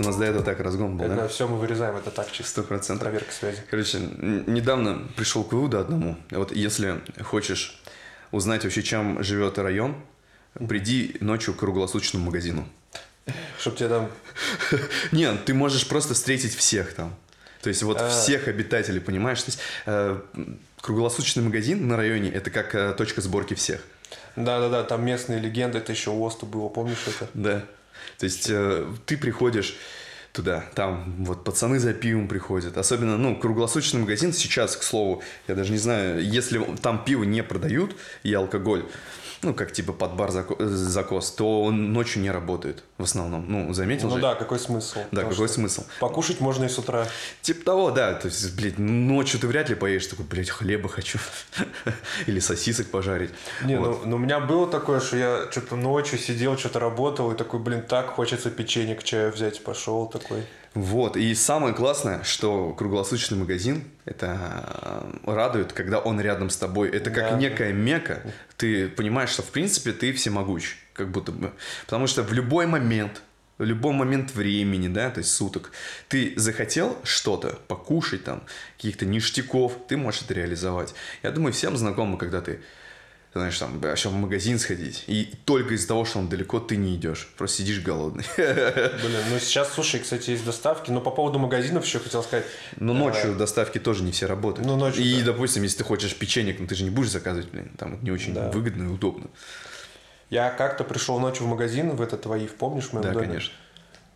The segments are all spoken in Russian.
У нас до этого так разгон был, Это да? все мы вырезаем, это так чисто. Сто процентов. Проверка связи. Короче, недавно пришел к выводу одному. Вот если хочешь узнать вообще, чем живет район, приди ночью к круглосуточному магазину. Чтоб тебе там... Нет, ты можешь просто встретить всех там. То есть вот А. всех обитателей, понимаешь? То есть э, круглосуточный магазин на районе это как э, точка сборки всех. Да-да-да, там местные легенды, это еще у ОСТу было, помнишь это? Да. То есть э, ты приходишь туда, там вот пацаны за пивом приходят. Особенно, ну, круглосуточный магазин сейчас, к слову, я даже не знаю, если там пиво не продают и алкоголь, ну, как типа под бар э, закос, то он ночью не работает в основном. Ну, заметил Ну же? да, какой смысл? Да, Потому какой смысл? Покушать можно и с утра. Типа того, да. То есть, блядь, ночью ты вряд ли поешь, такой, блядь, хлеба хочу. Или сосисок пожарить. Не, Вот. ну, ну у меня было такое, что я что-то ночью сидел, что-то работал, и такой, блин, так хочется печенье к чаю взять, пошел такой. Вот, и самое классное, что круглосуточный магазин, это э, радует, когда он рядом с тобой. Это как Да. некая мека. Ты понимаешь, что в принципе ты всемогущ, как будто бы. Потому что в любой момент, в любой момент времени, да, то есть суток, ты захотел что-то покушать там, каких-то ништяков, ты можешь это реализовать. Я думаю, всем знакомо, когда ты знаешь, там, вообще в магазин сходить, и только из-за того, что он далеко, ты не идешь, просто сидишь голодный. Блин, ну сейчас, слушай, кстати, есть доставки, но по поводу магазинов еще хотел сказать. Но ночью доставки тоже не все работают. Ну, ночью, И, да. допустим, если ты хочешь печенье, ну ты же не будешь заказывать, блин, там это не очень Да. выгодно и удобно. Я как-то пришел ночью в магазин, в этот твои, помнишь, в моем Да, доме? конечно.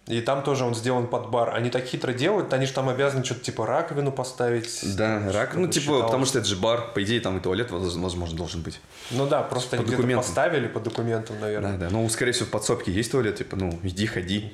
И там тоже он сделан под бар. Они так хитро делают, они же там обязаны что-то типа раковину поставить. Да, рак, ну типа, считалось. потому что это же бар, по идее там и туалет, воз- возможно, должен быть. Ну да, просто они По где-то документам. поставили по документам, наверное. Да, да, ну, скорее всего, в подсобке есть туалет, типа, ну, иди, ходи.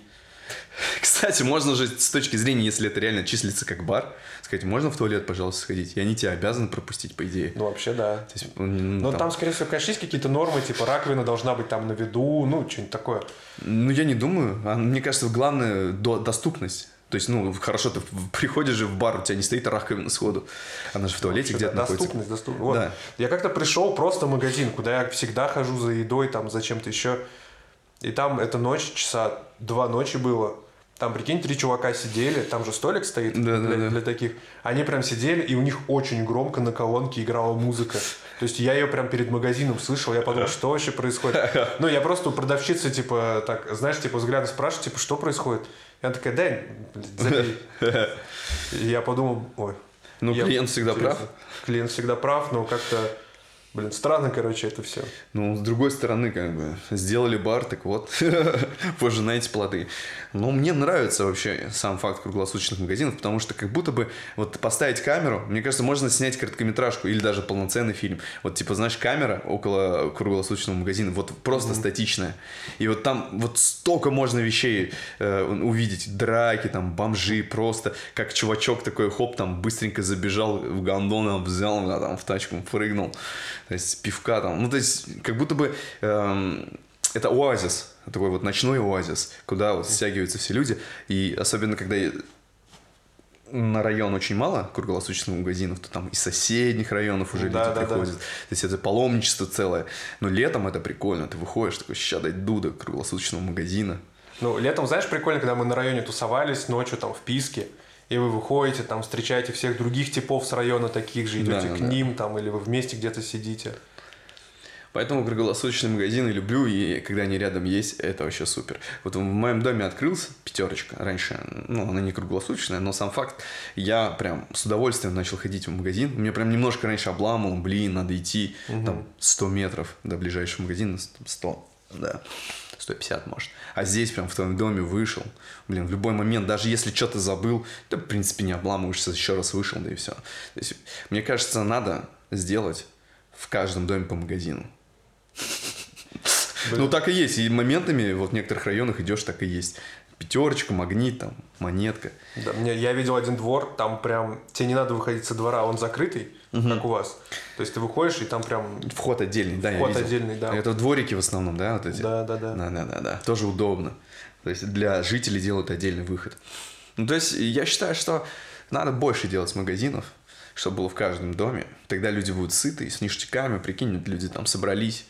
Кстати, можно же с точки зрения, если это реально числится как бар, сказать, можно в туалет, пожалуйста, сходить? И они тебя обязаны пропустить, по идее. Ну вообще да. То есть, м, Но там- там, скорее всего, конечно, есть какие-то нормы, типа раковина должна быть там на виду, ну, что-нибудь такое. Ну, я не думаю. А, Мне кажется, главное до- доступность. То есть, ну, хорошо, ты приходишь же в бар, у тебя не стоит раковина сходу. Она же в туалете где-то находится. Доступность, доступность. Вот. Да. Я как-то пришел просто в магазин, куда я всегда хожу за едой, там, за чем-то еще. И там эта ночь, часа два ночи было. Там, прикинь, три чувака сидели, там же столик стоит Да, да, для, да. для таких. Они прям сидели, и у них очень громко на колонке играла музыка. То есть я ее прям перед магазином слышал, я подумал, что вообще происходит. Ну, я просто у продавщицы, типа, так, знаешь, типа, взглядом спрашиваю, типа, что происходит? И она такая, дай, забей. И я подумал, ой. Ну, клиент всегда прав. Клиент всегда прав, но как-то, блин, странно, короче, это все. Ну, с другой стороны, как бы, сделали бар, так вот, пожинаете плоды. Но мне нравится вообще сам факт круглосуточных магазинов, потому что как будто бы вот поставить камеру, мне кажется, можно снять короткометражку или даже полноценный фильм. Вот, типа, знаешь, камера около круглосуточного магазина, вот просто статичная. И вот там вот столько можно вещей э, увидеть. Драки, там, бомжи, просто как чувачок такой, хоп, там, быстренько забежал в гондон, взял, там, в тачку прыгнул. То есть, пивка там. Ну, то есть, как будто бы эм, это оазис, такой вот ночной оазис, куда вот стягиваются все люди. И особенно, когда на район очень мало круглосуточных магазинов, то там из соседних районов уже Да, люди да, да. приходят. То есть это паломничество целое. Но летом это прикольно. Ты выходишь, такой, ща дойду до круглосуточного магазина. Ну, летом, знаешь, прикольно, когда мы на районе тусовались, ночью там в Писке, и вы выходите, там встречаете всех других типов с района таких же, идете Да, к да. ним, там, или вы вместе где-то сидите. Поэтому круглосуточные магазины люблю, и когда они рядом есть, это вообще супер. Вот в моем доме открылся пятерочка раньше, ну, она не круглосуточная, но сам факт, я прям с удовольствием начал ходить в магазин. Мне прям немножко раньше обламывал, блин, надо идти там 100 метров до ближайшего магазина, там, 100, да. 150, может. А здесь прям в твоем доме вышел. Блин, в любой момент, даже если что-то забыл, то, в принципе, не обламываешься, еще раз вышел, да и все. То есть, мне кажется, надо сделать в каждом доме по магазину. Ну, так и есть. И моментами вот в некоторых районах идешь, так и есть. Пятерочка, магнит, там, монетка. Да, мне, я видел один двор, там прям, тебе не надо выходить со двора, он закрытый, как у вас. То есть ты выходишь, и там прям, Вход отдельный, да, я Вход видел. отдельный, да. Это дворики в основном, да, вот эти? да, да, да. Да, да, да, да. Тоже удобно. То есть для жителей делают отдельный выход. Ну, то есть я считаю, что надо больше делать магазинов, чтобы было в каждом доме. Тогда люди будут сыты, с ништяками, прикинь, люди там собрались,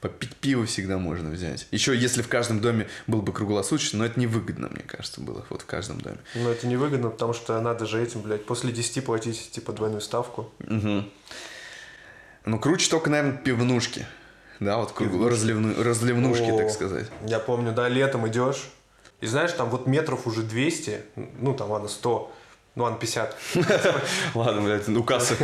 Попить пиво всегда можно взять. Еще если в каждом доме был бы круглосуточно, но это невыгодно, мне кажется, было вот в каждом доме. Но это невыгодно, потому что надо же этим, блядь, после 10 платить, типа, двойную ставку. Угу. Ну, круче только, наверное, пивнушки. Да, вот круг- разливну- разливнушки, О, так сказать. Я помню, да, летом идешь, и знаешь, там вот метров уже 200, ну, там, ладно, 100, ну, ладно, 50. Ладно, блядь, ну касса.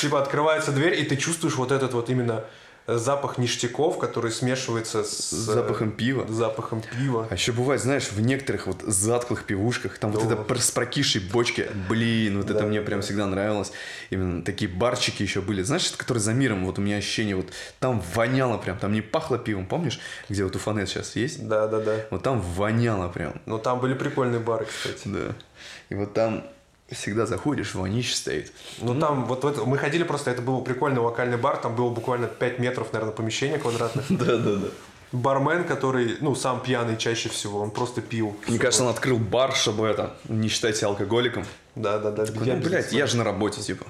Типа открывается дверь, и ты чувствуешь вот этот вот именно запах ништяков, который смешивается с... Запахом пива. Запахом пива. А еще бывает, знаешь, в некоторых вот затклых пивушках, там вот Да. это пр- с прокисшей бочки, блин, вот это Да, мне да, прям да. всегда нравилось. Именно такие барчики еще были. Знаешь, это которые за миром, вот у меня ощущение, вот там воняло прям, там не пахло пивом, помнишь, где вот у Фанет сейчас есть? Да, да, да. Вот там воняло прям, Но там были прикольные бары, кстати. да. И вот там всегда заходишь, вонище стоит. Ну там вот в это- мы ходили просто, это был прикольный локальный бар, там было буквально 5 метров, наверное, помещения квадратных. Да, да, да. Бармен, который, ну, сам пьяный чаще всего, он просто пил. Мне кажется, он открыл бар, чтобы это, не считать себя алкоголиком. Да, да, да. Ну, блядь, я же на работе, типа.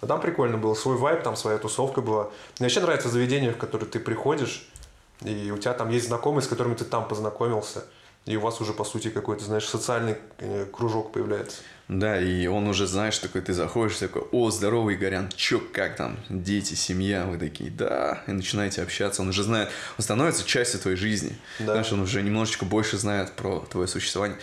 А там прикольно было, свой вайб, там своя тусовка была. Мне вообще нравится заведение, в которое ты приходишь, и у тебя там есть знакомые, с которыми ты там познакомился, и у вас уже, по сути, какой-то, знаешь, социальный э, кружок появляется. Да, и он уже, знаешь, такой, ты заходишь, такой, о, здоровый Игорян, чё, как там, дети, семья, вы такие, да, и начинаете общаться, он уже знает, он становится частью твоей жизни, Да. знаешь, он уже немножечко больше знает про твое существование.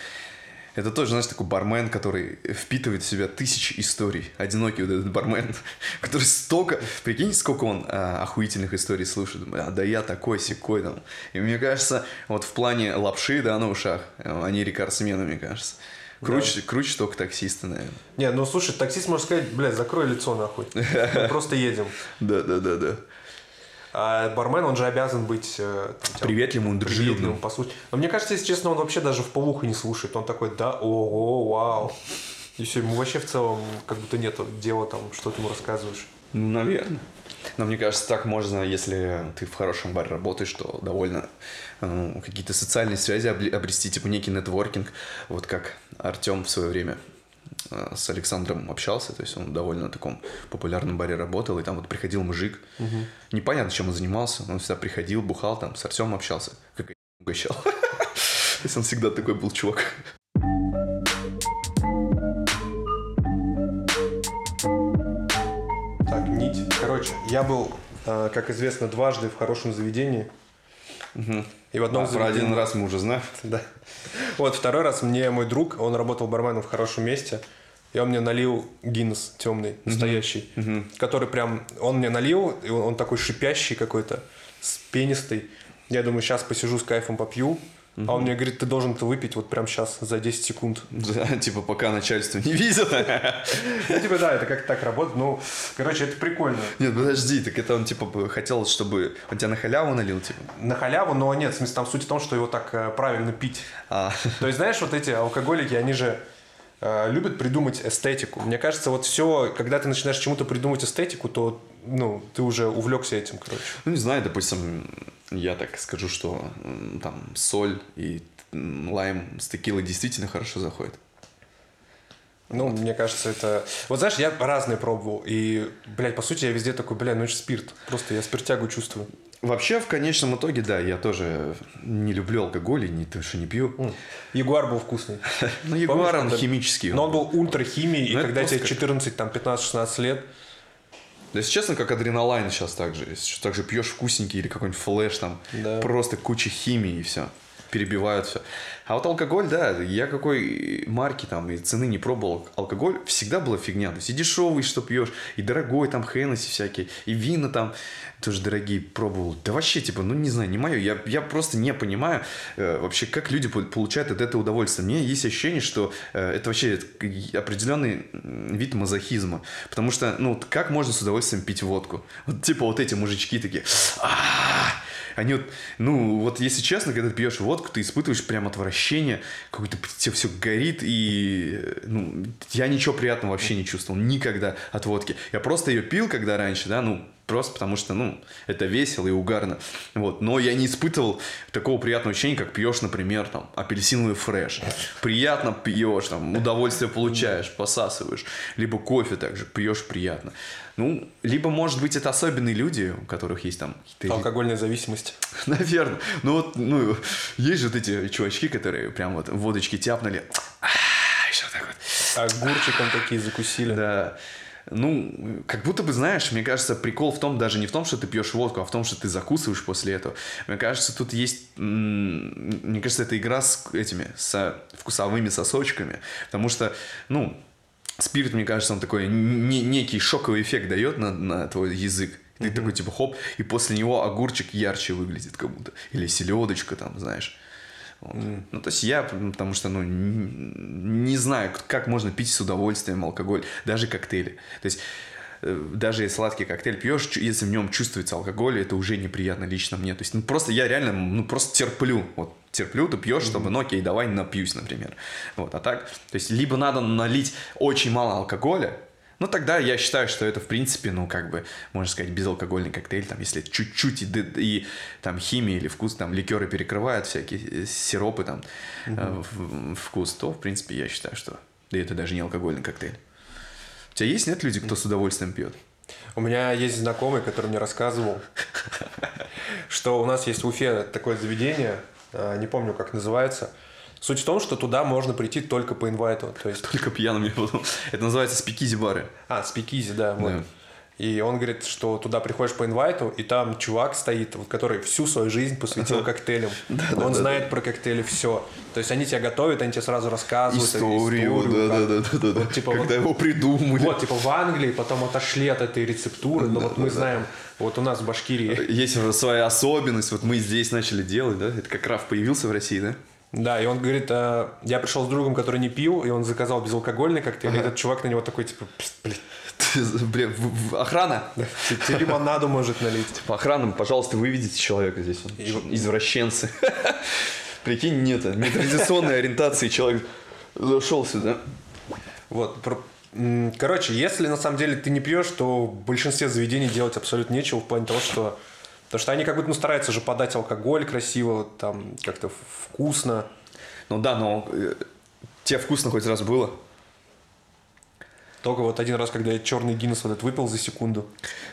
Это тоже, знаешь, такой бармен, который впитывает в себя тысячи историй. Одинокий вот этот бармен, который столько... Прикинь, сколько он а, охуительных историй слушает. А, да я такой, секой там. И мне кажется, вот в плане лапши, да, на ушах, э, они рекордсмены, мне кажется. Круче, круче только таксисты, наверное. Не, ну слушай, таксист может сказать, блядь, закрой лицо нахуй. Мы просто едем. Да, да, да, да. А бармен, он же обязан быть э, там, Приветливым, дружелюбным. приветливым, послушать. Но мне кажется, если честно, он вообще даже в полуху не слушает. Он такой, да, ого, вау. И все, ему вообще в целом как будто нет дела там, что ты ему рассказываешь. Ну, наверное. Но мне кажется, так можно, если ты в хорошем баре работаешь, то довольно э, какие-то социальные связи обрести, типа некий нетворкинг. Вот как Артем в свое время с Александром общался, то есть он в довольно таком популярном баре работал, и там вот приходил мужик. Непонятно, чем он занимался, он всегда приходил, бухал там, с Артемом общался, как и угощал. То есть он всегда такой был чувак. Так, нить. Короче, я был, э, как известно, дважды в хорошем заведении. И в одном А, про один раз мы уже знаем. Да. Вот второй раз мне мой друг, он работал барменом в хорошем месте, и он мне налил Гиннес темный, настоящий, который прям, он мне налил, и он, он такой шипящий какой-то, с пенистый. Я думаю, сейчас посижу с кайфом попью, а он мне говорит, ты должен это выпить вот прям сейчас, за 10 секунд. Да, типа пока начальство не видит. Ну, типа, да, это как так работает. Ну, короче, это прикольно. Нет, подожди, так это он типа хотел, чтобы он тебя на халяву налил, типа. На халяву, но нет, в смысле, там суть в том, что его так э, правильно пить. А, То есть, знаешь, вот эти алкоголики, они же любят придумать эстетику. Мне кажется, вот все, когда ты начинаешь чему-то придумать эстетику, то ну, ты уже увлекся этим, короче. ну не знаю, допустим, я так скажу, что там соль и лайм с текилой действительно хорошо заходит. Ну, мне кажется, это... Вот знаешь, я разные пробовал. И, блядь, по сути, я везде такой, блядь, ну это же спирт. Просто я спиртягу чувствую. Вообще, в конечном итоге, да, я тоже не люблю алкоголь и не, то, что не пью. Ягуар был вкусный. Ну, Ягуар, он химический. Но он был ультра химией, и Ну, когда тебе 14, там, 15-16 лет, Да, если честно, как адреналайн сейчас так же. Если так же пьешь вкусненький или какой-нибудь флеш, там Да. просто куча химии и все. Перебивают все. А вот алкоголь, да, я какой марки там и цены не пробовал. Алкоголь всегда была фигня. То есть и дешевый, что пьешь, и дорогой, там Хеннесси всякие, и вина там тоже дорогие пробовал. Да вообще, типа, ну не знаю, не мое. Я, я просто не понимаю э, вообще, как люди по- получают от этого удовольствие. Мне есть ощущение, что э, это вообще определенный вид мазохизма. Потому что, ну, как можно с удовольствием пить водку? Вот типа вот эти мужички такие, «А-а-а!» Они вот, ну, вот если честно, когда ты пьешь водку, ты испытываешь прям отвращение, какое-то тебе все горит, и, э, ну, я ничего приятного вообще не чувствовал, никогда от водки. Я просто ее пил, когда раньше, да, ну, просто потому что, ну, это весело и угарно. Вот. Но я не испытывал такого приятного ощущения, как пьешь, например, там, апельсиновый фреш. Приятно пьешь, там, удовольствие получаешь, посасываешь. Либо кофе также пьешь приятно. Ну, либо, может быть, это особенные люди, у которых есть там. Алкогольная зависимость. Наверное. Ну вот, ну, есть же вот эти чувачки, которые прям вот водочки тяпнули. А, Еще так вот. Огурчиком такие закусили. Да. Ну, как будто бы, знаешь, мне кажется, прикол в том, даже не в том, что ты пьешь водку, а в том, что ты закусываешь после этого. Мне кажется, тут есть, мне кажется, это игра с этими, со вкусовыми сосочками, потому что, ну, спирт, мне кажется, он такой не- некий шоковый эффект дает на, на твой язык. Ты такой, типа, хоп, и после него огурчик ярче выглядит как будто. Или селедочка там, знаешь. Вот. Ну, то есть я, потому что, ну, не знаю, как можно пить с удовольствием алкоголь, даже коктейли. То есть даже если сладкий коктейль пьешь, если в нем чувствуется алкоголь, это уже неприятно лично мне. То есть, ну, просто я реально, ну, просто терплю. Вот, терплю, ты пьешь, чтобы, ну, окей, давай напьюсь, например. Вот, а так, то есть, либо надо налить очень мало алкоголя, ну, тогда я считаю, что это, в принципе, ну, как бы, можно сказать, безалкогольный коктейль, там, если чуть-чуть и, и там химия или вкус, там, ликеры перекрывают всякие э, сиропы, там, э, в- вкус, то, в принципе, я считаю, что да это даже не алкогольный коктейль. У тебя есть, нет, люди, кто с удовольствием пьет? У меня есть знакомый, который мне рассказывал, что у нас есть в Уфе такое заведение, а, не помню, как называется. Суть в том, что туда можно прийти только по инвайту. То есть, Только пьяным. Это называется спикизи бары. а, спикизи, да, вот. Да. И он говорит, что туда приходишь по инвайту, и там чувак стоит, вот, который всю свою жизнь посвятил коктейлям. он знает про коктейли все. То есть они тебя готовят, они тебе сразу рассказывают Историю, историю, да, да, да, да, да. Вот, типа, Когда вот- его придумали. Вот, типа в Англии потом отошли от этой рецептуры, но вот мы знаем, вот у нас в Башкирии Есть уже своя особенность, вот мы здесь начали делать, да? Это как Раф появился в России, да? Да, и он говорит, э, я пришел с другом, который не пил, и он заказал безалкогольный коктейль, и этот чувак на него такой, типа, «Пс, блин, охрана. те- тебе лимонаду может налить. По охранам, пожалуйста, выведите человека здесь. он Извращенцы. Прикинь, нет, нетрадиционной ориентации человек зашел сюда. Вот, короче, если на самом деле ты не пьешь, то в большинстве заведений делать абсолютно нечего в плане того, что Потому что они как будто ну, стараются же подать алкоголь красиво, там как-то вкусно. Ну да, но э, тебе вкусно хоть раз было? Только вот один раз, когда я черный Гиннес вот этот выпил за секунду.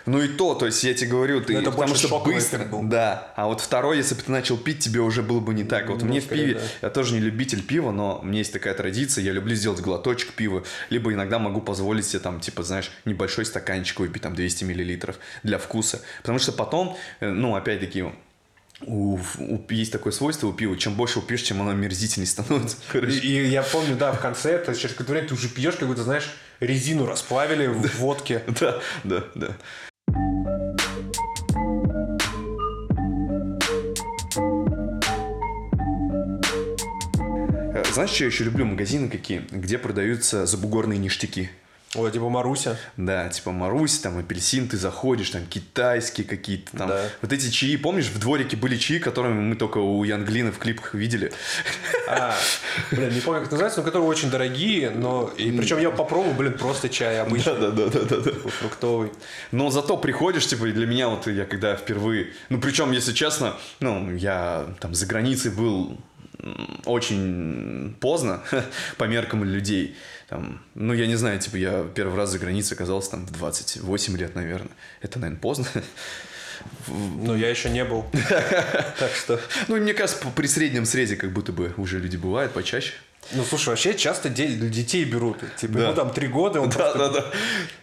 Ну и то, то есть я тебе говорю, ты, Но это потому что быстро, был. да. А вот второй, если бы ты начал пить, тебе уже было бы не так. Вот Ну, мне в пиве, да. я тоже не любитель пива, но у меня есть такая традиция, я люблю сделать глоточек пива, либо иногда могу позволить себе там, типа, знаешь, небольшой стаканчик выпить, там 200 миллилитров для вкуса. Потому что потом, э, ну, опять-таки, у, у- есть такое свойство у пива, чем больше упьешь, чем оно мерзительнее становится. И, Короче. и я помню, да, в конце, то есть через какое-то время ты уже пьешь, как будто, знаешь, резину расплавили в водке. Да, да, да. Э, Знаешь, что я еще люблю? Магазины какие, где продаются забугорные ништяки. Ой, типа Маруся. Да, типа Марусь, там апельсин, ты заходишь, там китайские какие-то там. Да. Вот эти чаи, помнишь, в дворике были чаи, которыми мы только у Янглина в клипах видели. А, блин, не помню, как называется, но которые очень дорогие, но... И причем я попробовал, блин, просто чай обычный, Да, да, да, да, да. фруктовый. Но зато приходишь, типа, и для меня вот я когда впервые... Ну, причем, если честно, ну, я там за границей был очень поздно по меркам людей. Там, ну, я не знаю, типа, я первый раз за границей оказался там в 28 лет, наверное. Это, наверное, поздно. Но я еще не был. Так что... Ну, мне кажется, при среднем срезе как будто бы уже люди бывают почаще. Ну, слушай, вообще часто де- детей берут. Типа, Да. ну, там три года, он Да, просто... да, да.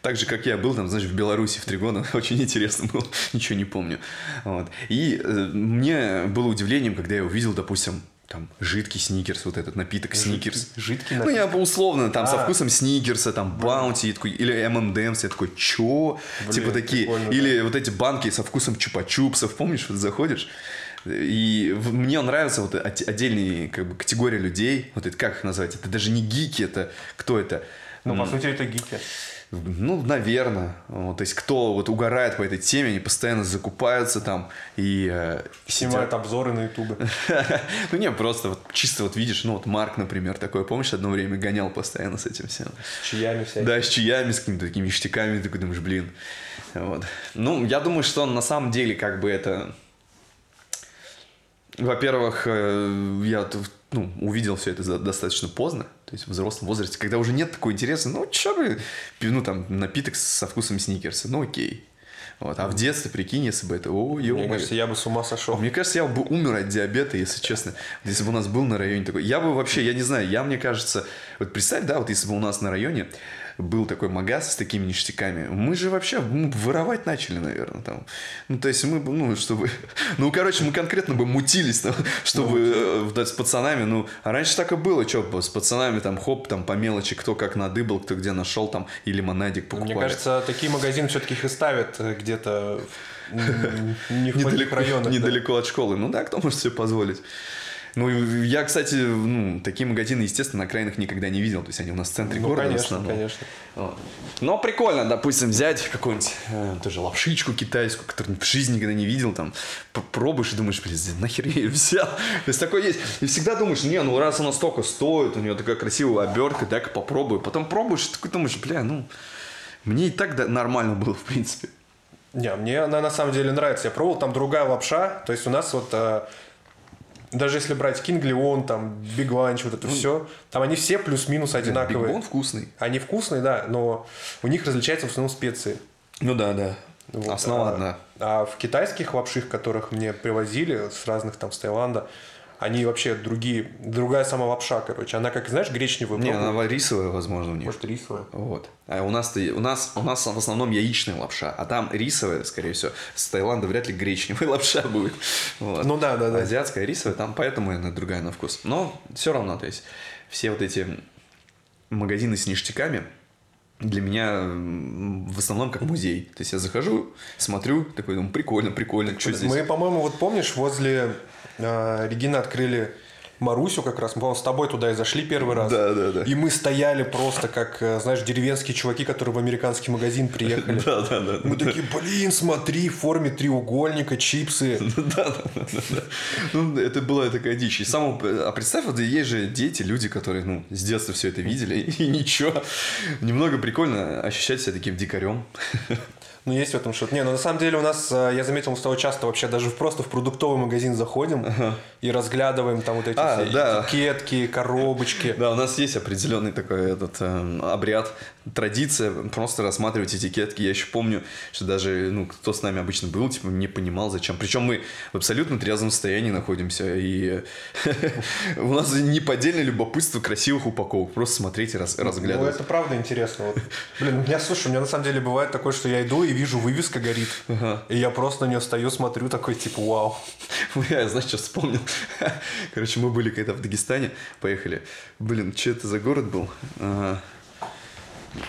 Так же, как я был там, знаешь, в Беларуси в три года. Очень интересно было. Ничего не помню. Вот. И э, мне было удивлением, когда я увидел, допустим, там, жидкий сникерс, вот этот напиток сникерс. Жидкий Ну, напиток? я условно, там, со А. вкусом сникерса, там, баунти, такой, или M&M's, я такой, чё? Блин, типа такие. Или вот эти банки со вкусом чупа-чупсов, помнишь, вот заходишь? И мне нравится вот отдельные как бы, категория людей, вот это как их назвать, это даже не гики, это кто это? Ну, по сути, это гики. Ну, наверное. Вот, то есть, кто вот угорает по этой теме, они постоянно закупаются там и... Э, Снимают обзоры на ютубе. ну, не, просто вот чисто вот видишь, ну, вот Марк, например, такой, помнишь, одно время гонял постоянно с этим всем. С чаями всякими. Да, с чаями, с какими-то такими ништяками, ты такой думаешь, блин. Вот. Ну, я думаю, что на самом деле, как бы это... Во-первых, э, я ну, увидел все это достаточно поздно, то есть в взрослом возрасте, когда уже нет такого интереса, ну, что бы, ну, там, напиток со вкусом сникерса, ну, окей. Вот. А в детстве, прикинь, если бы это... О, ё Мне кажется, я бы с ума сошел. Мне кажется, я бы умер от диабета, если честно. Если бы у нас был на районе такой... Я бы вообще, я не знаю, я, мне кажется... Вот представь, да, вот если бы у нас на районе был такой магаз с такими ништяками, мы же вообще ну, воровать начали, наверное, там. Ну, то есть мы, ну, чтобы... Ну, короче, мы конкретно бы мутились, там, чтобы ну, э, с пацанами, ну, а раньше так и было, что, с пацанами там, хоп, там, по мелочи, кто как надыбал, кто где нашел, там, и лимонадик покупали. Мне кажется, такие магазины все-таки их и ставят э, где-то не в недалеко, районах. Недалеко да. от школы. Ну да, кто может себе позволить? Ну, я, кстати, ну, такие магазины, естественно, на окраинах никогда не видел. То есть они у нас в центре ну, города конечно, конечно. Но прикольно, допустим, взять какую-нибудь э, тоже лапшичку китайскую, которую в жизни никогда не видел, там, попробуешь и думаешь, блин, нахер я ее взял? То есть такое есть. И всегда думаешь, не, ну раз она столько стоит, у нее такая красивая обертка, дай-ка попробую. Потом пробуешь, и такой думаешь, бля, ну, мне и так нормально было, в принципе. Не, мне она на самом деле нравится. Я пробовал, там другая лапша. То есть у нас вот э, даже если брать King Leon, там, Big Lunch, вот это ну, все, там они все плюс-минус одинаковые. Big Bone вкусный. Они вкусные, да, но у них различаются в основном специи. Ну да, да. Вот. Основа а, одна. А в китайских лапших, которых мне привозили с разных там с Таиланда, они вообще другие, другая сама лапша, короче. Она как, знаешь, гречневая. Не, она рисовая, возможно, у них. Может, рисовая. Вот. А у нас, у нас, у нас в основном яичная лапша, а там рисовая, скорее всего. С Таиланда вряд ли гречневая лапша будет. Вот. Ну да, да, да. Азиатская рисовая, там поэтому она другая на вкус. Но все равно, то есть, все вот эти магазины с ништяками, для меня в основном как музей. То есть я захожу, смотрю, такой думаю, прикольно, прикольно, что здесь. Мы, по-моему, вот помнишь, возле э, Регины открыли Марусю как раз, мы, по с тобой туда и зашли первый раз. Да, да, да. И мы стояли просто как, э, знаешь, деревенские чуваки, которые в американский магазин приехали. Да, да, да. Мы такие, блин, смотри, в форме треугольника, чипсы. Да, да, да. Ну, это была такая дичь. И сам, а представь, вот есть же дети, люди, которые, ну, с детства все это видели, и ничего. Немного прикольно ощущать себя таким дикарем. Ну, есть в этом что-то. Не, ну на самом деле у нас, э, я заметил, мы с тобой часто вообще даже просто в продуктовый магазин заходим ага. и разглядываем там вот эти а, все да. этикетки, коробочки. Да, у нас есть определенный такой этот э, обряд, традиция просто рассматривать этикетки. Я еще помню, что даже, ну, кто с нами обычно был, типа, не понимал, зачем. Причем мы в абсолютно трезвом состоянии находимся, и у нас неподдельное любопытство красивых упаковок. Просто смотреть и разглядывать. Ну, это правда интересно. Блин, у меня, слушай, у меня на самом деле бывает такое, что я иду и вижу, вывеска горит. Ага. И я просто на нее стою, смотрю, такой, типа, вау. Я, знаешь, что вспомнил? Короче, мы были когда в Дагестане, поехали. Блин, что это за город был? Ага.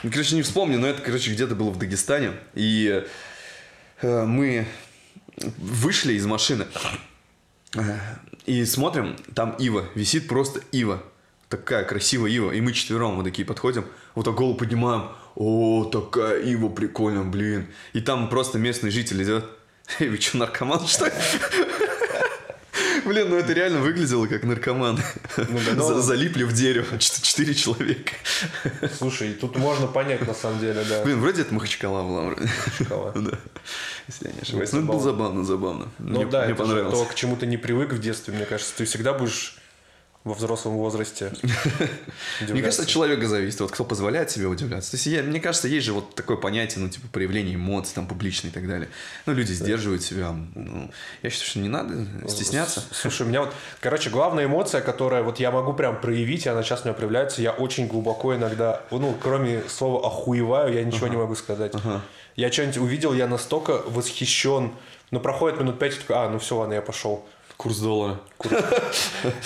Короче, не вспомню, но это, короче, где-то было в Дагестане. И э, мы вышли из машины э, и смотрим, там Ива, висит просто Ива. Такая красивая Ива. И мы четвером вот такие подходим, вот так голову поднимаем о, такая Ива прикольная, блин. И там просто местный житель идет. Эй, вы что, наркоман, что ли? Блин, ну это реально выглядело как наркоман. Ну, да, но... Залипли в дерево четыре человека. Слушай, тут можно понять на самом деле, да. Блин, вроде это Махачкала была. Махачкала. Да. Если я не ошибаюсь. Ну, это было забавно, забавно. Ну да, мне понравилось. то, к чему ты не привык в детстве, мне кажется. Ты всегда будешь во взрослом возрасте. Мне кажется, от человека зависит, вот кто позволяет себе удивляться. То есть, я, мне кажется, есть же вот такое понятие, ну, типа, проявление эмоций, там, публичные и так далее. Ну, люди сдерживают себя. Ну, я считаю, что не надо стесняться. Слушай, у меня вот, короче, главная эмоция, которая вот я могу прям проявить, и она сейчас у меня проявляется, я очень глубоко иногда, ну, кроме слова охуеваю, я ничего не могу сказать. Я что-нибудь увидел, я настолько восхищен, ну, проходит минут пять, такой, а, ну все, ладно, я пошел. Курс доллара.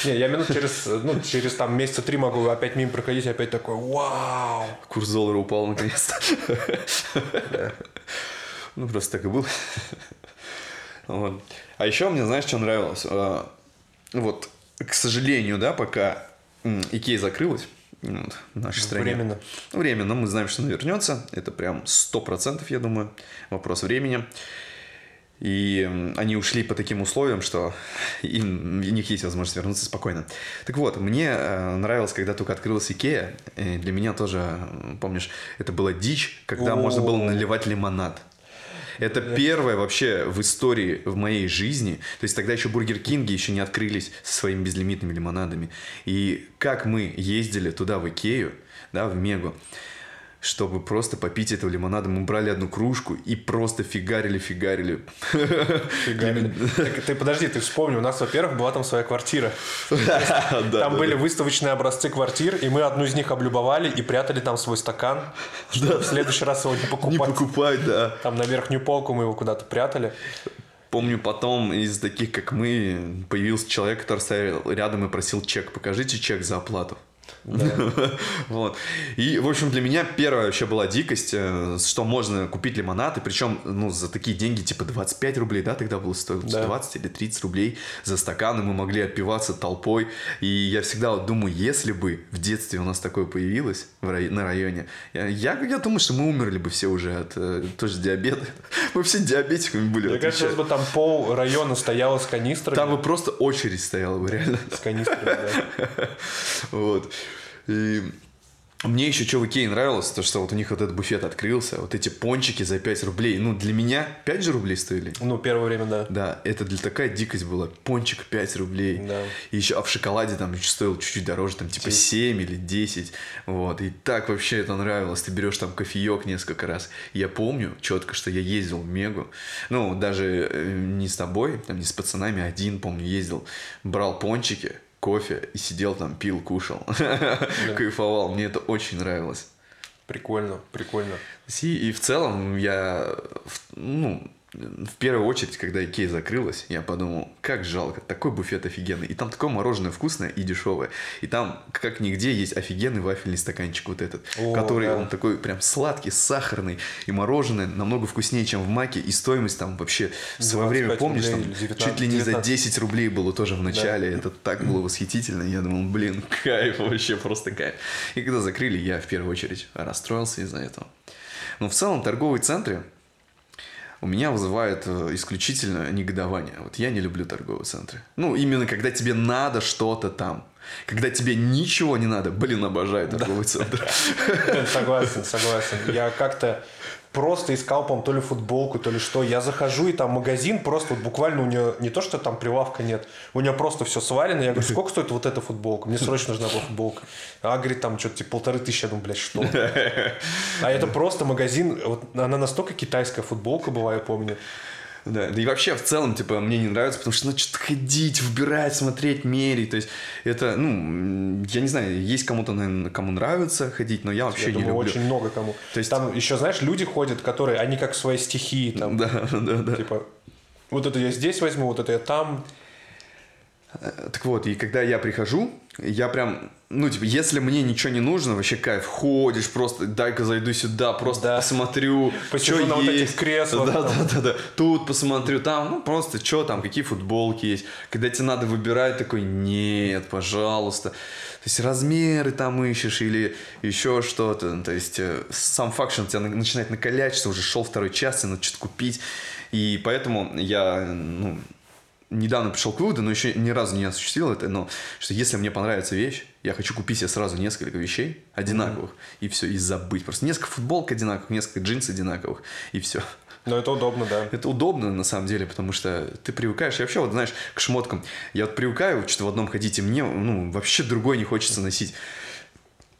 Не, я минут через, ну, через там месяца три могу опять мимо проходить, опять такой, вау. Курс доллара упал наконец-то. Ну, просто так и было. Вот. А еще мне, знаешь, что нравилось? А, вот, к сожалению, да, пока Икея закрылась, вот, в нашей стране. Временно. Временно. Мы знаем, что она вернется. Это прям сто процентов, я думаю. Вопрос времени. И они ушли по таким условиям, что им, у них есть возможность вернуться спокойно. Так вот, мне э, нравилось, когда только открылась Икея. И для меня тоже, помнишь, это была дичь, когда О. можно было наливать лимонад. Это первое вообще в истории в моей жизни. То есть тогда еще Бургер Кинги еще не открылись со своими безлимитными лимонадами. И как мы ездили туда в Икею, да, в Мегу, чтобы просто попить этого лимонада. Мы брали одну кружку и просто. Фигарили. Так, ты подожди, ты вспомни, у нас, во-первых, была там своя квартира. Там были выставочные образцы квартир, и мы одну из них облюбовали и прятали там свой стакан, чтобы в следующий раз его не Не покупать. покупать, да. Там на верхнюю полку мы его куда-то прятали. Помню, потом из таких, как мы, появился человек, который стоял рядом и просил чек. Покажите чек за оплату. Вот. И, в общем, для меня первая вообще была дикость, э, что можно купить лимонад, и причем, ну, за такие деньги, типа 25 рублей, да, тогда было стоило Да. 20 или 30 рублей за стакан, и мы могли отпиваться толпой. И я всегда вот думаю, если бы в детстве у нас такое появилось на районе, я, я, думаю, что мы умерли бы все уже от э, тоже диабета. Мы все диабетиками были. Мне кажется, бы там пол района стояло с канистрами. Там бы просто очередь стояла бы, реально. С канистрами, да. Вот. И мне еще что в Икее нравилось, то что вот у них вот этот буфет открылся, вот эти пончики за 5 рублей. Ну, для меня 5 же рублей стоили. Ну, первое время, да. Да, это для такая дикость была. Пончик 5 рублей. Да. И еще, а в шоколаде там еще стоил чуть-чуть дороже, там типа 7 или 10. Вот. И так вообще это нравилось. Ты берешь там кофеек несколько раз. Я помню четко, что я ездил в Мегу. Ну, даже э, не с тобой, там не с пацанами, а один, помню, ездил. Брал пончики, кофе и сидел там, пил, кушал. Кайфовал. Мне это очень нравилось. Прикольно, прикольно. И, и в целом я, ну, в первую очередь, когда Икея закрылась, я подумал, как жалко, такой буфет офигенный. И там такое мороженое вкусное и дешевое. И там, как нигде, есть офигенный вафельный стаканчик вот этот, О, который, да. он такой прям сладкий, сахарный. И мороженое намного вкуснее, чем в Маке. И стоимость там вообще в свое время, 25 помнишь, рублей там или 19, чуть ли не за 19. 10 рублей было тоже в начале. Это так было восхитительно. Я думал, блин, кайф вообще, просто кайф. И когда закрыли, я в первую очередь расстроился из-за этого. Но в целом торговые центры у меня вызывают э, исключительно негодование. Вот я не люблю торговые центры. Ну, именно когда тебе надо что-то там. Когда тебе ничего не надо, блин, обожаю торговый центр. Согласен, согласен. Я как-то просто искал, по то ли футболку, то ли что. Я захожу, и там магазин просто вот буквально у нее не то, что там прилавка нет, у нее просто все свалено. Я говорю, сколько стоит вот эта футболка? Мне срочно нужна была футболка. А говорит, там что-то типа полторы тысячи. Я думаю, блядь, что? А это просто магазин, вот она настолько китайская футболка была, я помню. Да, да и вообще в целом, типа, мне не нравится, потому что надо что-то ходить, выбирать, смотреть, мерить. То есть это, ну, я не знаю, есть кому-то, наверное, кому нравится ходить, но я вообще Я не думаю, люблю. очень много кому. То есть- Там еще, знаешь, люди ходят, которые, они как в своей стихии, там, Да, да, да. типа, вот это я здесь возьму, вот это я там. Э, Так вот, и когда я прихожу, я прям, ну, типа, если мне ничего не нужно, вообще кайф, ходишь просто, дай-ка зайду сюда, просто Да. посмотрю, Посижу что на вот этих есть. креслах Да, да, да, да. Тут посмотрю, там, ну, просто, что там, какие футболки есть. Когда тебе надо выбирать, такой, нет, пожалуйста. То есть размеры там ищешь или еще что-то. То есть э, сам факт, что он тебя на- начинает накалять, что уже шел второй час, тебе надо что-то купить. И поэтому я, ну, недавно пришел к выводу, но еще ни разу не осуществил это, но что если мне понравится вещь, я хочу купить себе сразу несколько вещей одинаковых, и все, и забыть. Просто несколько футболок одинаковых, несколько джинс одинаковых, и все. Но это удобно, да. Это удобно на самом деле, потому что ты привыкаешь. Я вообще, вот знаешь, к шмоткам. Я вот привыкаю что-то в одном ходить, и мне, ну, вообще другой не хочется носить.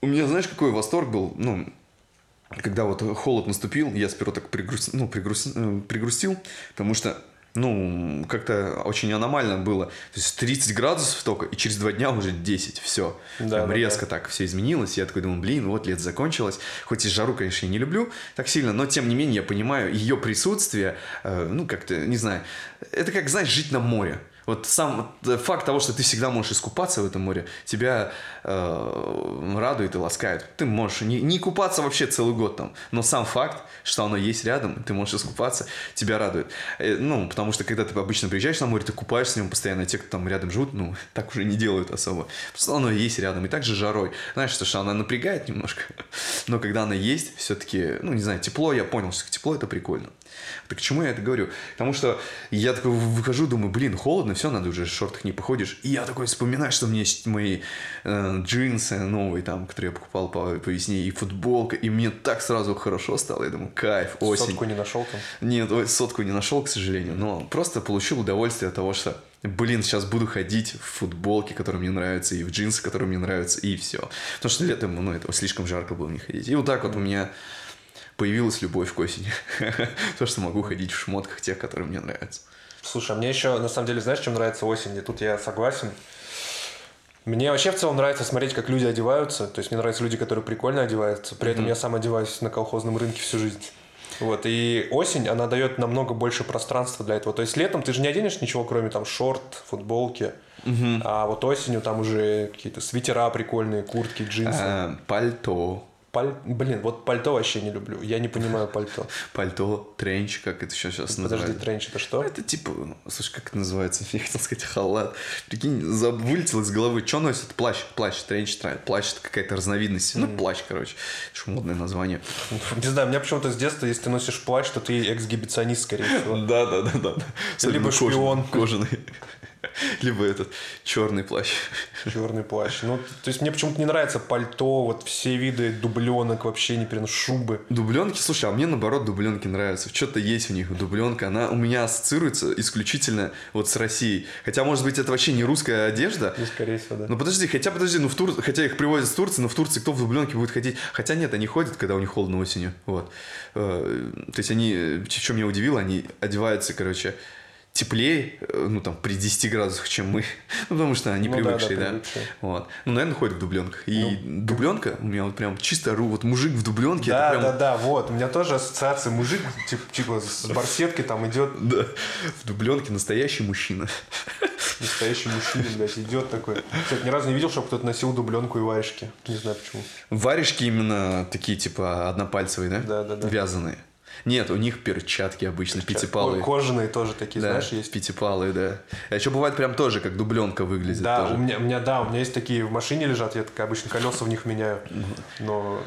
У меня, знаешь, какой восторг был, ну, когда вот холод наступил, я сперва так пригрус... ну, пригрус... э, пригрустил, потому что, ну, как-то очень аномально было. То есть 30 градусов только, и через два дня уже 10, все. Да, Прям да, резко так все изменилось. Я такой думаю, блин, вот лето закончилось. Хоть и жару, конечно, я не люблю так сильно, но тем не менее я понимаю ее присутствие, э, ну, как-то, не знаю, это как, знаешь, жить на море. Вот сам вот факт того, что ты всегда можешь искупаться в этом море, тебя э, радует и ласкает. Ты можешь не, не купаться вообще целый год там, но сам факт, что оно есть рядом, ты можешь искупаться, тебя радует. Э, ну, потому что когда ты обычно приезжаешь на море, ты купаешься в нем постоянно, те, кто там рядом живут, ну, так уже не делают особо. Просто оно есть рядом. И также жарой. Знаешь, что, что она напрягает немножко, но когда она есть, все-таки, ну, не знаю, тепло, я понял, что тепло это прикольно. Так к чему я это говорю? Потому что я такой выхожу, думаю, блин, холодно, все, надо уже в шортах не походишь. И я такой вспоминаю, что у меня есть мои э, джинсы новые, там, которые я покупал по, по весне, и футболка, и мне так сразу хорошо стало. Я думаю, кайф, осень. Сотку не нашел там? Нет, сотку не нашел, к сожалению, но просто получил удовольствие от того, что блин, сейчас буду ходить в футболке, которая мне нравится, и в джинсы, которые мне нравятся, и все. Потому что летом, ну, это слишком жарко было не ходить. И вот так вот у меня появилась любовь к осени. То, что могу ходить в шмотках тех, которые мне нравятся. Слушай, а мне еще, на самом деле, знаешь, чем нравится осень? И тут я согласен. Мне вообще в целом нравится смотреть, как люди одеваются. То есть мне нравятся люди, которые прикольно одеваются. При этом mm-hmm. я сам одеваюсь на колхозном рынке всю жизнь. Вот, и осень, она дает намного больше пространства для этого. То есть летом ты же не оденешь ничего, кроме там шорт, футболки. Угу. А вот осенью там уже какие-то свитера прикольные, куртки, джинсы. А, пальто. Паль... Блин, вот пальто вообще не люблю. Я не понимаю пальто. Пальто, тренч, как это еще сейчас называется? Подожди, тренч это что? Это типа, слушай, как это называется? Я хотел сказать халат. Прикинь, вылетел из головы. Что носит? Плащ, плащ, тренч, плащ это какая-то разновидность. Ну, плащ, короче. Это модное название. Не знаю, у меня почему-то с детства, если ты носишь плащ, то ты эксгибиционист, скорее всего. Да, да, да, да. Либо шпион. Кожаный. Либо этот черный плащ. Черный плащ. Ну, то есть мне почему-то не нравится пальто, вот все виды дубленок вообще не переношу, шубы. Дубленки, слушай, а мне наоборот дубленки нравятся. Что-то есть в них. Дубленка, она у меня ассоциируется исключительно вот с Россией. Хотя, может быть, это вообще не русская одежда. Ну, скорее всего, да. Ну, подожди, хотя, подожди, ну, в Тур... хотя их привозят с Турции, но в Турции кто в дубленке будет ходить? Хотя нет, они ходят, когда у них холодно осенью. Вот. Э, то есть они, что меня удивило, они одеваются, короче, теплее, э, ну, там, при 10 градусах, чем мы. ну, потому что они ну, привыкшие, да. да. Привыкшие. Вот. Ну, наверное, ходят в дубленках. И ну, дубленка, у меня вот прям чисто ру, вот мужик в дубленке. Да, прям... да, да, вот. У меня тоже ассоциация мужик, типа, типа с барсеткой там идет. Да, в дубленке настоящий мужчина. Настоящий мужчина, блядь, идет такой. Кстати, ни разу не видел, чтобы кто-то носил дубленку и варежки. Не знаю почему. Варежки именно такие, типа, однопальцевые, да? Да, да, да. Вязаные. Нет, у них перчатки обычно, Перчатки. пятипалые. Кожаные тоже такие, да, знаешь, есть. пятипалые, да. А еще бывает прям тоже, как дубленка выглядит. Да, тоже. у меня, у меня, да, у меня есть такие в машине лежат, я так обычно колеса в них меняю, но...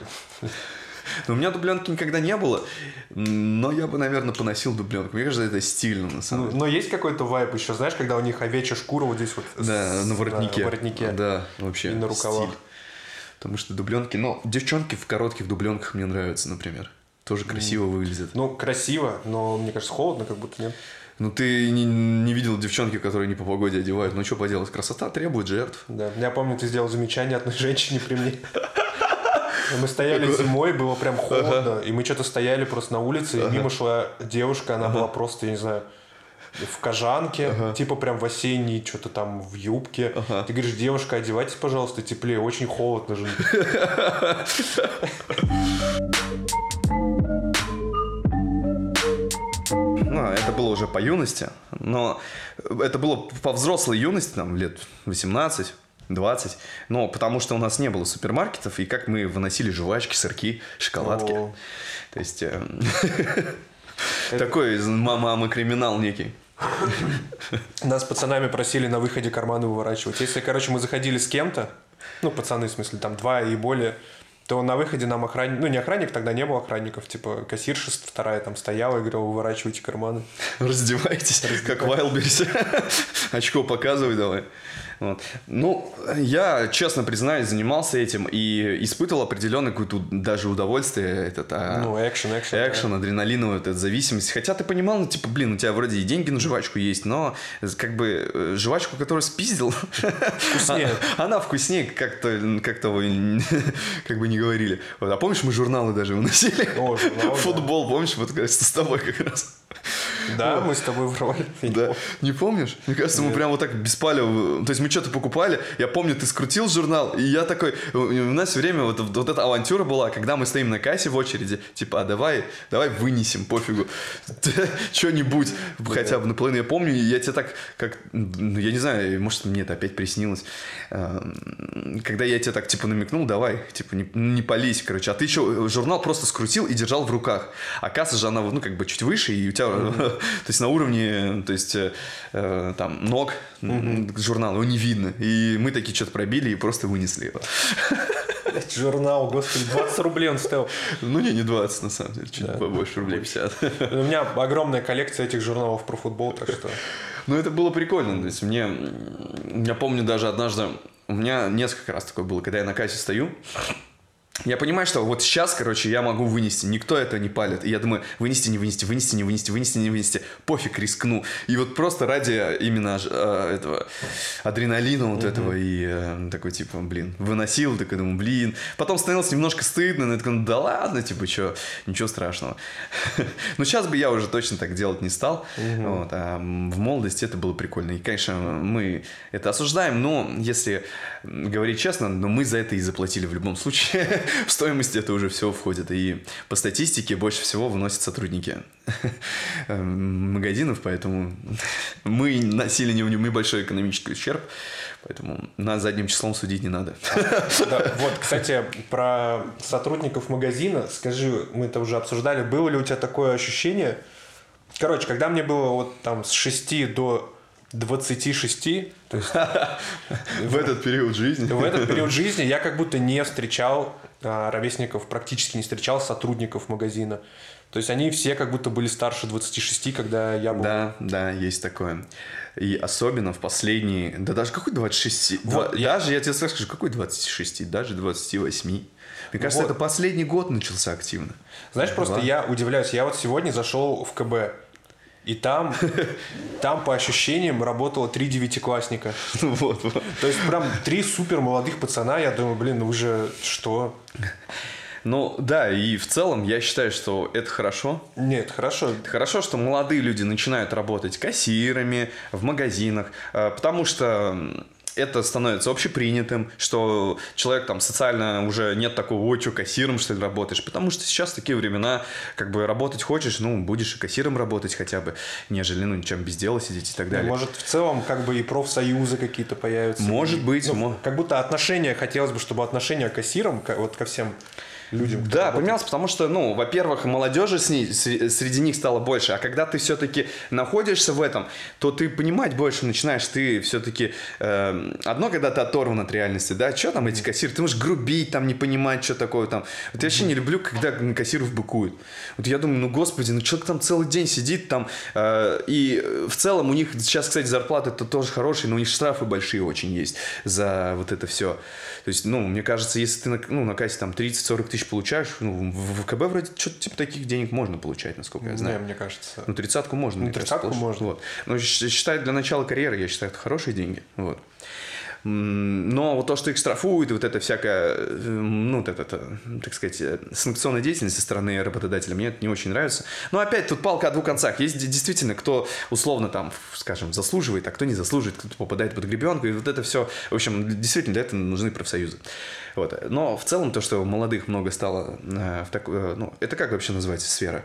Но у меня дубленки никогда не было, но я бы, наверное, поносил дубленку. Мне кажется, это стильно, на самом деле. Но есть какой-то вайп еще, знаешь, когда у них овечья шкура вот здесь вот. Да, на воротнике. На воротнике. Да, вообще. И на рукавах. Стиль. Потому что дубленки, ну, девчонки в коротких дубленках мне нравятся, например. Тоже красиво выглядит. Ну, красиво, но мне кажется, холодно, как будто нет. Ну, ты не, не видел девчонки, которые не по погоде одевают. Ну, что поделать, красота требует жертв. Да, я помню, ты сделал замечание одной женщине при мне. Мы стояли зимой, было прям холодно, и мы что-то стояли просто на улице, и мимо шла девушка, она была просто, я не знаю, в кожанке, ага. типа прям в осенней, что-то там в юбке. Ага. Ты говоришь, девушка, одевайтесь, пожалуйста, теплее, очень холодно же. Ну, это было уже по юности, но это было по взрослой юности, там, лет 18, 20. Но потому что у нас не было супермаркетов, и как мы выносили жвачки, сырки, шоколадки. О. То есть... Э, такой мама криминал некий. Нас пацанами просили на выходе карманы выворачивать. Если, короче, мы заходили с кем-то, ну, пацаны, в смысле, там два и более, то на выходе нам охранник, ну не охранник, тогда не было охранников, типа кассирша вторая там стояла и говорила, выворачивайте карманы. Раздевайтесь, Раздевайтесь. как Вайлберс. Очко показывай давай. Вот. Ну, я, честно признаюсь, занимался этим и испытывал определенное какое-то даже удовольствие. Этот, а... Ну, экшен, экшен. Экшен, да. адреналиновая эта зависимость. Хотя ты понимал, ну, типа, блин, у тебя вроде и деньги на жвачку есть, но как бы э, жвачку, которую спиздил, вкуснее. она вкуснее, как-то, как-то вы как бы не говорили. Вот. А помнишь, мы журналы даже выносили? О, Футбол, помнишь, вот с тобой как раз. Да, мы с тобой воровали. Да. Не помнишь? Мне кажется, мы прям вот так беспалево... То есть мы что-то покупали, я помню, ты скрутил журнал, и я такой... У нас все время вот, вот эта авантюра была, когда мы стоим на кассе в очереди, типа, а давай, давай вынесем, пофигу. Что-нибудь, хотя бы наполовину. Я помню, я тебе так, как... ну, Я не знаю, может, мне это опять приснилось. Эм, Когда я тебе так, типа, намекнул, давай, типа, не, не пались, короче. А ты еще журнал просто скрутил и держал в руках. А касса же, она, ну, как бы чуть выше, и у тебя, то есть на уровне, то есть, э, э, там, ног журнала, его не видно. И мы такие что-то пробили и просто вынесли его. Журнал, господи, 20 рублей он стоил. Ну, не, не 20, на самом деле, чуть побольше, рублей 50. У меня огромная коллекция этих журналов про футбол, так что... Ну, это было прикольно. То есть мне, я помню даже однажды, у меня несколько раз такое было, когда я на кассе стою, я понимаю, что вот сейчас, короче, я могу вынести, никто это не палит. И я думаю, вынести, не вынести, вынести, не вынести, вынести, не вынести, пофиг, рискну. И вот просто ради именно э, этого адреналина вот этого и э, такой, типа, блин, выносил, такой, думаю, блин. Потом становилось немножко стыдно, но я такой, ну да ладно, типа, что, ничего страшного. Но сейчас бы я уже точно так делать не стал. Вот, а в молодости это было прикольно. И, конечно, мы это осуждаем, но если говорить честно, но мы за это и заплатили в любом случае. в стоимость это уже все входит. И по статистике больше всего выносят сотрудники эм, магазинов, поэтому мы носили не мы большой экономический ущерб, поэтому нас задним числом судить не надо. Да, вот, кстати, про сотрудников магазина, скажи, мы это уже обсуждали, было ли у тебя такое ощущение? Короче, когда мне было вот там с 6 до 26, то есть В этот период жизни. в этот период жизни я как будто не встречал ровесников, практически не встречал сотрудников магазина. То есть они все как будто были старше 26, когда я был. Да, да, есть такое. И особенно в последние... Да даже какой 26? Вот, Два- я- Даже, я тебе скажу, какой 26? Даже 28. Мне кажется, Вот. это последний год начался активно. Знаешь, просто я удивляюсь. Я вот сегодня зашел в КБ, и там, там по ощущениям работало три девятиклассника. Ну вот, вот. То есть прям три супер молодых пацана. Я думаю, блин, ну вы же что? Ну да, и в целом я считаю, что это хорошо. Нет, хорошо. Хорошо, что молодые люди начинают работать кассирами в магазинах, э, потому что это становится общепринятым, что человек там социально уже нет такого, ой, что кассиром, что ли, работаешь, потому что сейчас такие времена, как бы работать хочешь, ну, будешь и кассиром работать хотя бы, нежели, ну, чем без дела сидеть и так далее. Может, в целом, как бы и профсоюзы какие-то появятся. Может И, быть, ну, мо- Как будто отношения, хотелось бы, чтобы отношения к кассирам, вот ко всем людям. Да, работает. поменялся, потому что, ну, во-первых, молодежи с ней- сре- среди них стало больше, а когда ты все-таки находишься в этом, то ты понимать больше начинаешь, ты все-таки одно, когда ты оторван от реальности, да, что там эти кассиры, ты можешь грубить, там, не понимать, что такое там. Вот я вообще не люблю, когда кассиров быкуют. Вот я думаю, ну, господи, ну, человек там целый день сидит там, э, и э, в целом у них сейчас, кстати, зарплаты это тоже хорошие, но у них штрафы большие очень есть за вот это все. То есть, ну, мне кажется, если ты на, ну, на кассе там 30-40 тысяч получаешь, ну, в ВКБ вроде что-то типа таких денег можно получать, насколько я Не, знаю. мне кажется. Ну, тридцатку можно. Ну, тридцатку можно. Вот. Но считай, для начала карьеры, я считаю, это хорошие деньги. Вот. Но вот то, что их штрафуют, и вот это всякая, э, ну, вот это, это, так сказать, э, санкционная деятельность со стороны работодателя, мне это не очень нравится. Но опять тут палка о двух концах. Есть де- действительно, кто условно там, скажем, заслуживает, а кто не заслуживает, кто попадает под гребенку, и вот это все, в общем, действительно для этого нужны профсоюзы. Вот. Но в целом то, что молодых много стало э, в так, э, ну, это как вообще называется сфера?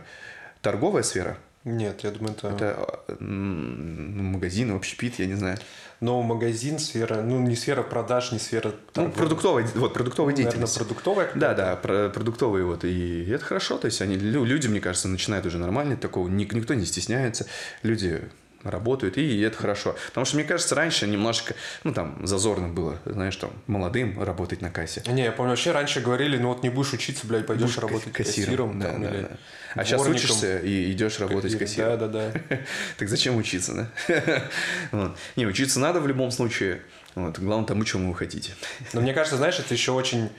Торговая сфера? Нет, я думаю, это... Это ну, магазин, общепит, я не знаю. Но магазин, сфера, ну, не сфера продаж, не сфера... Ну, торговли. продуктовая, вот, продуктовая Наверное, деятельность. продуктовая Да, да, про- продуктовые вот. И это хорошо, то есть они, лю- люди, мне кажется, начинают уже нормально, такого ник- никто не стесняется, люди работают, и это хорошо. Потому что, мне кажется, раньше немножко, ну, там, зазорно было, знаешь, там, молодым работать на кассе. Не, я помню, вообще раньше говорили, ну вот не будешь учиться, блядь, пойдешь Будешь работать кассиром, кассиром, да, там, да, или да. А сейчас учишься и идешь работать кассиром. Да, да, да. Так зачем учиться, да? Не, учиться надо в любом случае. Вот. Главное тому, чему вы хотите. Но мне кажется, знаешь, это еще очень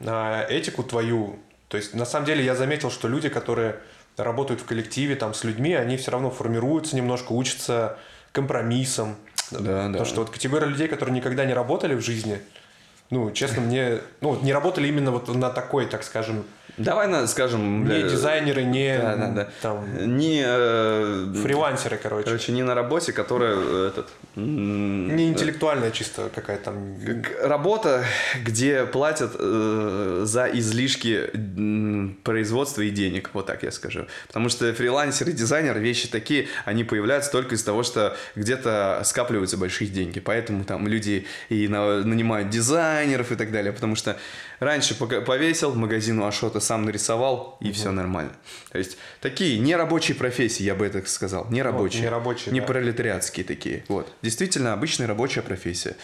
а, этику твою. То есть, на самом деле, я заметил, что люди, которые работают в коллективе, там, с людьми, они все равно формируются немножко, учатся компромиссам. Да, да. Потому что вот категория людей, которые никогда не работали в жизни, Ну, честно, мне... Ну, не работали именно вот на такой, так скажем, Давай, на, скажем... не дизайнеры, не Да, да, да. там Не... э, фрилансеры, короче. Короче, не на работе, которая э, этот... Не интеллектуальная чисто какая-то там... Работа, где платят э, за излишки производства и денег, вот так я скажу. Потому что фрилансер и дизайнер вещи такие, они появляются только из того, что где-то скапливаются большие деньги. Поэтому там люди и на- нанимают дизайнеров и так далее. Потому что раньше повесил, магазину Ашота сам нарисовал, и все нормально. То есть такие нерабочие профессии, я бы это сказал. Нерабочие. нерабочие, Не да. пролетариатские такие. Вот. Действительно, обычная рабочая профессия.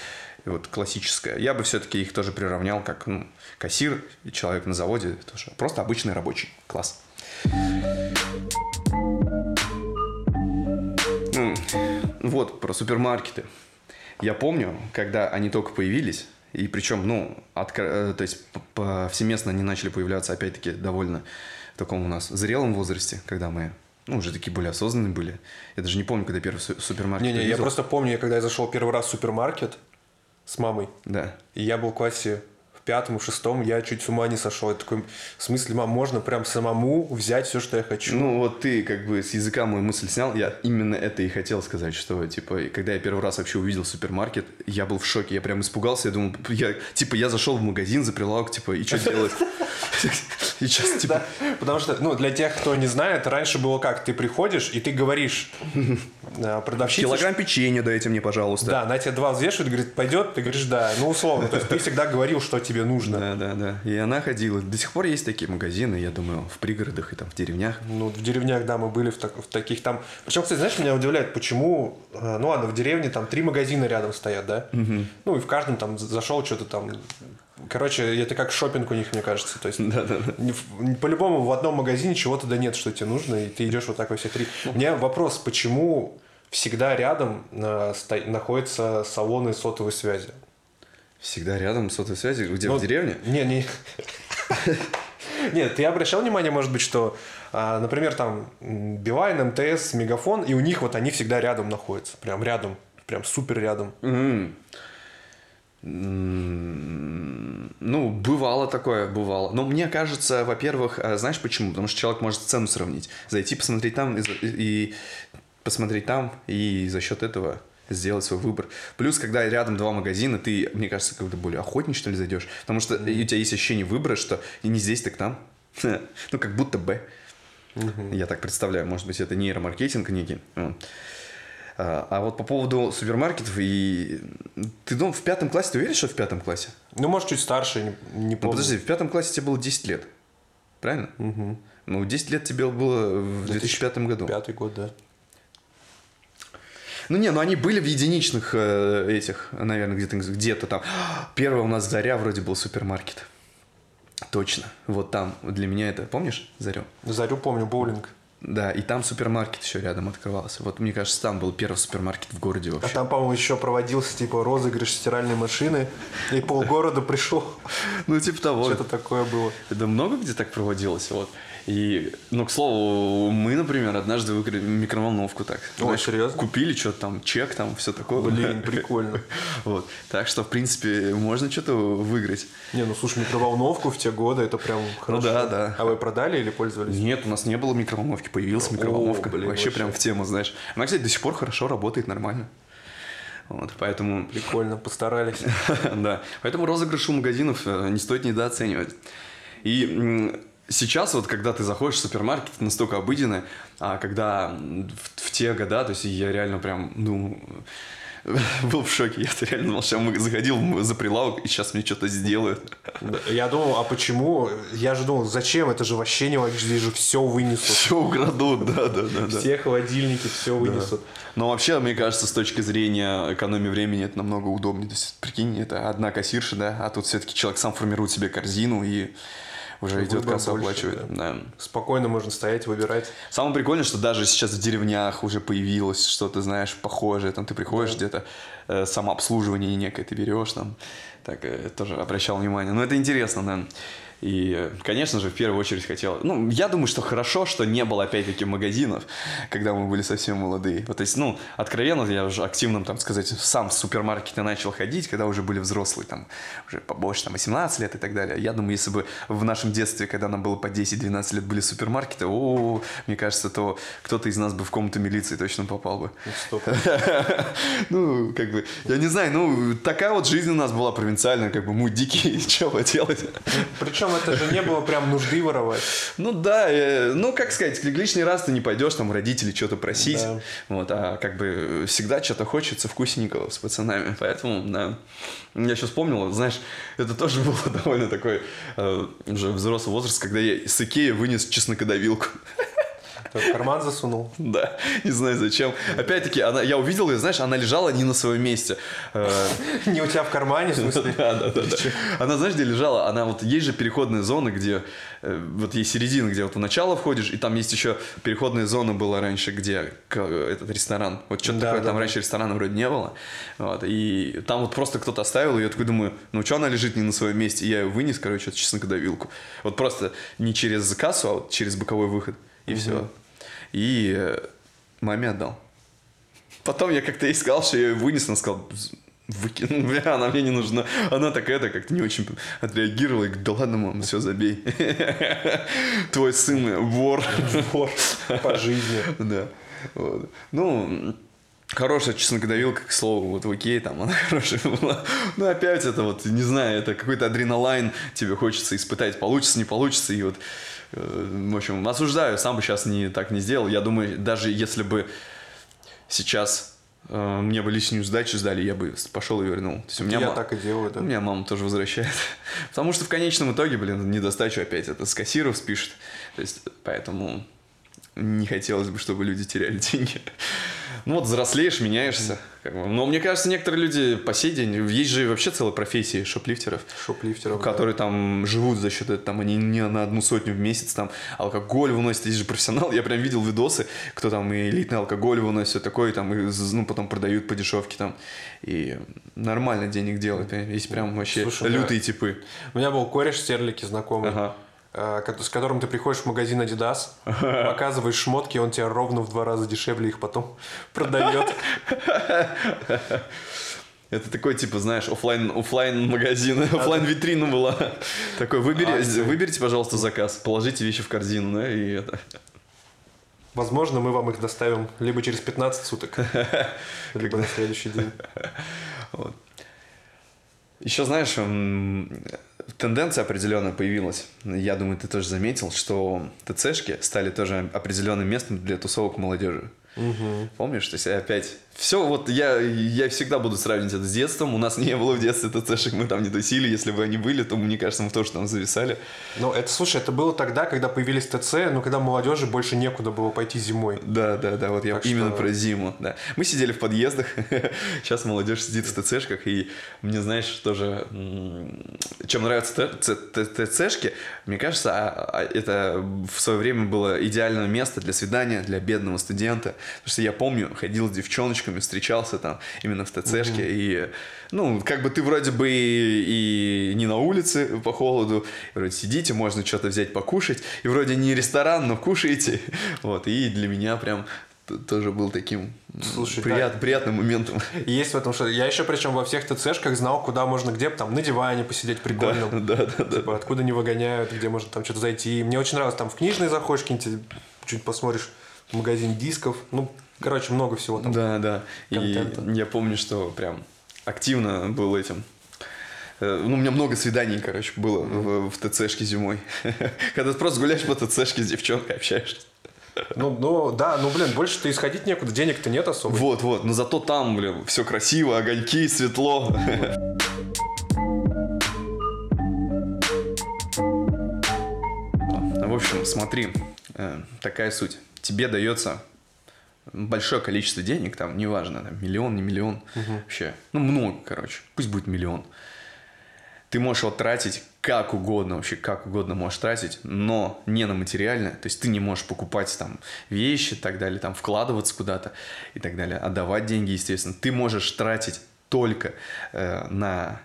Вот классическая. Я бы все-таки их тоже приравнял как ну, кассир человек на заводе. Тоже. Просто обычный рабочий. Класс. Вот, про супермаркеты. Я помню, когда они только появились, и причем, ну, откро- э, то есть повсеместно они начали появляться, опять-таки, довольно в таком у нас зрелом возрасте, когда мы, ну, уже такие более осознанные были. Я даже не помню, когда первый су- супермаркет Не-не, я просто помню, когда я зашел первый раз в супермаркет с мамой, Да. и я был в классе пятом, шестом, я чуть с ума не сошел. Я такой, в смысле, мам, можно прям самому взять все, что я хочу? Ну, вот ты как бы с языка мою мысль снял. Я именно это и хотел сказать, что, типа, когда я первый раз вообще увидел супермаркет, я был в шоке. Я прям испугался. Я думал, я, типа, я зашел в магазин за прилавок, типа, и что делать? И сейчас, типа, потому что, ну, для тех, кто не знает, раньше было как? Ты приходишь, и ты говоришь э, продавщице, килограмм печенья дайте мне, пожалуйста. Да, на тебя два взвешивают, говорит, пойдет, ты говоришь, да, ну условно. То есть ты всегда говорил, что тебе нужно. Да, да, да. И она ходила. До сих пор есть такие магазины, я думаю, в пригородах и там в деревнях. Ну, в деревнях, да, мы были в, так- в таких там. Причем, кстати, знаешь, меня удивляет, почему. э, Ну ладно, в деревне там три магазина рядом стоят, да? Ну и в каждом там зашел что-то там. Короче, это как шопинг у них, мне кажется. То есть Да, да, да. по-любому в одном магазине чего-то да нет, что тебе нужно, и ты идешь вот так во все три. У меня вопрос, почему всегда рядом э, сто- находятся салоны сотовой связи? Всегда рядом сотовой связи. Где, Ну, в деревне? Не, не. Нет, ты обращал внимание, может быть, что, а, например, там Билайн, МТС, Мегафон, и у них вот они всегда рядом находятся. Прям рядом. Прям супер рядом. Ну, бывало такое, бывало. Но мне кажется, во-первых, а, знаешь почему? Потому что человек может цену сравнить. Зайти, посмотреть там и посмотреть там, и за счет этого сделать свой выбор. Плюс, когда рядом два магазина, ты, мне кажется, как-то более охотнее, что ли, зайдешь. Потому что и у тебя есть ощущение выбора, что и не здесь, так там. Ну, как будто бы. Я так представляю, может быть, это нейромаркетинг некий. А а вот по поводу супермаркетов, и ты думал, в пятом классе, ты уверен, что в пятом классе? Ну, может, чуть старше, не, не Ну, помню. подожди, в пятом классе тебе было 10 лет, правильно? Ну, 10 лет тебе было в 2005 году. Пятый год, да. Ну, не, ну они были в единичных э, этих, наверное, где-то где-то там. Первый у нас Заря вроде был супермаркет. Точно. Вот там для меня это, помнишь, Зарю? Зарю помню, боулинг. Да, и там супермаркет еще рядом открывался. Вот мне кажется, там был первый супермаркет в городе А вообще. там, по-моему, еще проводился, типа, розыгрыш стиральной машины, и полгорода пришел. Ну, типа того. Что-то такое было. Это много где так проводилось, вот. И, ну, к слову, мы, например, однажды выиграли микроволновку так. Ой, серьезно? Купили что-то там, чек там, все такое. Блин, прикольно. Вот. Так что, в принципе, можно что-то выиграть. Не, ну слушай, микроволновку в те годы, это прям хорошо. да, да. А вы продали или пользовались? Нет, у нас не было микроволновки, появилась микроволновка. блин, вообще, вообще. прям в тему, знаешь. Она, кстати, до сих пор хорошо работает, нормально. Вот, поэтому... Прикольно, постарались. да. Поэтому розыгрыш у магазинов э, не стоит недооценивать. И сейчас вот, когда ты заходишь в супермаркет, это настолько обыденно, а когда в, в те года, то есть я реально прям, ну, был в шоке. Я реально думал, я заходил за прилавок, и сейчас мне что-то сделают. Я думал, а почему? Я же думал, зачем? Это же вообще не логично, здесь же все вынесут. Все украдут, да, да, да. да. Все холодильники, все вынесут. Но вообще, мне кажется, с точки зрения экономии времени это намного удобнее. То есть, прикинь, это одна кассирша, да, а тут все-таки человек сам формирует себе корзину и уже идет касса больше, оплачивает. Да. Спокойно можно стоять, выбирать. Самое прикольное, что даже сейчас в деревнях уже появилось что-то, знаешь, похожее. Там ты приходишь где-то, э, самообслуживание некое ты берешь там. так э, тоже обращал внимание. Но это интересно, да. И, конечно же, в первую очередь хотел... Ну, я думаю, что хорошо, что не было, опять-таки, магазинов, когда мы были совсем молодые. Вот, то есть, ну, откровенно, я уже активным, там, сказать, сам в супермаркеты начал ходить, когда уже были взрослые, там, уже побольше, там, 18 лет и так далее. Я думаю, если бы в нашем детстве, когда нам было по 10-12 лет, были супермаркеты, о, мне кажется, то кто-то из нас бы в комнату милиции точно попал бы. Ну, как бы, я не знаю, ну, такая вот жизнь у нас была провинциальная, как бы, мы дикие, что делать? Причем это же не было прям нужды воровать. Ну да, э, ну как сказать, лишний раз ты не пойдешь там родителей что-то просить, да. вот, а как бы всегда что-то хочется вкусненького с пацанами, поэтому, да. Я сейчас вспомнил, знаешь, это тоже было довольно такой э, уже взрослый возраст, когда я с Икеи вынес чеснокодавилку. В карман засунул? Да, не знаю зачем. Опять-таки, она, я увидел ее, знаешь, она лежала не на своем месте. Э, не у тебя в кармане, в смысле? Да, да, да. Она, знаешь, где лежала? Она вот, есть же переходная зона, где, э, вот есть середина, где вот у начала входишь, и там есть еще переходная зона была раньше, где этот ресторан. Вот что-то такое, там раньше ресторана вроде не было. Вот, и там вот просто кто-то оставил, и я такой думаю, ну что она лежит не на своем месте? И я ее вынес, короче, чеснокодавилку. Вот просто не через кассу, а вот через боковой выход и угу. все. И э, маме отдал. Потом я как-то ей сказал, что я ее вынес, она сказала, выкинул, бля, она мне не нужна. Она так это как-то не очень отреагировала и говорит, да ладно, мам, все, забей. Твой сын вор. Вор по жизни. Да. Вот. Ну, Хорошая чеснокодавилка, к слову, вот в Икее там она хорошая была. Ну, опять это вот, не знаю, это какой-то адреналайн тебе хочется испытать, получится, не получится, и вот Э, в общем, осуждаю, сам бы сейчас не, так не сделал. Я думаю, даже если бы сейчас э, мне бы лишнюю сдачу сдали, я бы пошел и вернул. То есть у меня я ма... так и делаю, да. У меня мама тоже возвращает. Потому что в конечном итоге, блин, недостачу опять это с кассиров спишет. То есть, поэтому не хотелось бы, чтобы люди теряли деньги. Ну вот взрослеешь, меняешься. Как бы. Но мне кажется, некоторые люди по сей день, есть же вообще целая профессия шоплифтеров. Шоплифтеров, Которые да. там живут за счет этого, там они не на одну сотню в месяц там алкоголь выносят, есть же профессионал. Я прям видел видосы, кто там и элитный алкоголь выносит, все такое, там, и, ну, потом продают по дешевке там. И нормально денег делают. Есть прям вообще Слушай, лютые типы. У меня был кореш в Стерлике знакомый. Ага с которым ты приходишь в магазин Adidas, показываешь шмотки, он тебе ровно в два раза дешевле их потом продает. Это такой, типа, знаешь, офлайн, офлайн магазин, офлайн витрина была. Такой, выбери, выберите, пожалуйста, заказ, положите вещи в корзину, да, и это. Возможно, мы вам их доставим либо через 15 суток, либо на следующий день. Еще знаешь, тенденция определенная появилась. Я думаю, ты тоже заметил, что ТЦшки стали тоже определенным местом для тусовок молодежи. Угу. Помнишь? То есть опять все, вот я, я всегда буду сравнивать это с детством. У нас не было в детстве ТЦшек, мы там не тусили. Если бы они были, то, мне кажется, мы тоже там зависали. Ну, это, слушай, это было тогда, когда появились ТЦ, ну, когда молодежи больше некуда было пойти зимой. Да, да, да, вот я так именно что... про зиму, да. Мы сидели в подъездах, сейчас молодежь сидит в ТЦшках, и мне, знаешь, тоже, чем нравятся ТЦшки, мне кажется, а, а это в свое время было идеальное место для свидания, для бедного студента. Потому что я помню, ходил с девчоночкой, девушками встречался там именно в ТЦшке. Угу. И, ну, как бы ты вроде бы и, и не на улице по холоду, вроде сидите, можно что-то взять покушать. И вроде не ресторан, но кушаете. Вот, и для меня прям тоже был таким Слушай, прият, да. приятным моментом. Есть в этом что Я еще причем во всех ТЦшках знал, куда можно, где там на диване посидеть прикольно. Да, да, да. Типа, да. откуда не выгоняют, где можно там что-то зайти. Мне очень нравилось, там в книжный заходишь, чуть посмотришь, магазин дисков. Ну, Короче, много всего там. Да, да. Контента. И я помню, что прям активно был этим. Э, ну, у меня много свиданий, короче, было в, в ТЦшке зимой. Когда ты просто гуляешь по ТЦшке с девчонкой, общаешься. Ну, ну, да, ну, блин, больше ты исходить некуда, денег-то нет особо. Вот, вот, но зато там, блин, все красиво, огоньки, светло. В общем, смотри, э, такая суть. Тебе дается большое количество денег, там, неважно, там, миллион, не миллион, угу. вообще, ну, много, короче, пусть будет миллион. Ты можешь его тратить как угодно, вообще как угодно можешь тратить, но не на материальное, то есть ты не можешь покупать там вещи и так далее, там вкладываться куда-то и так далее, отдавать деньги, естественно. Ты можешь тратить только э, на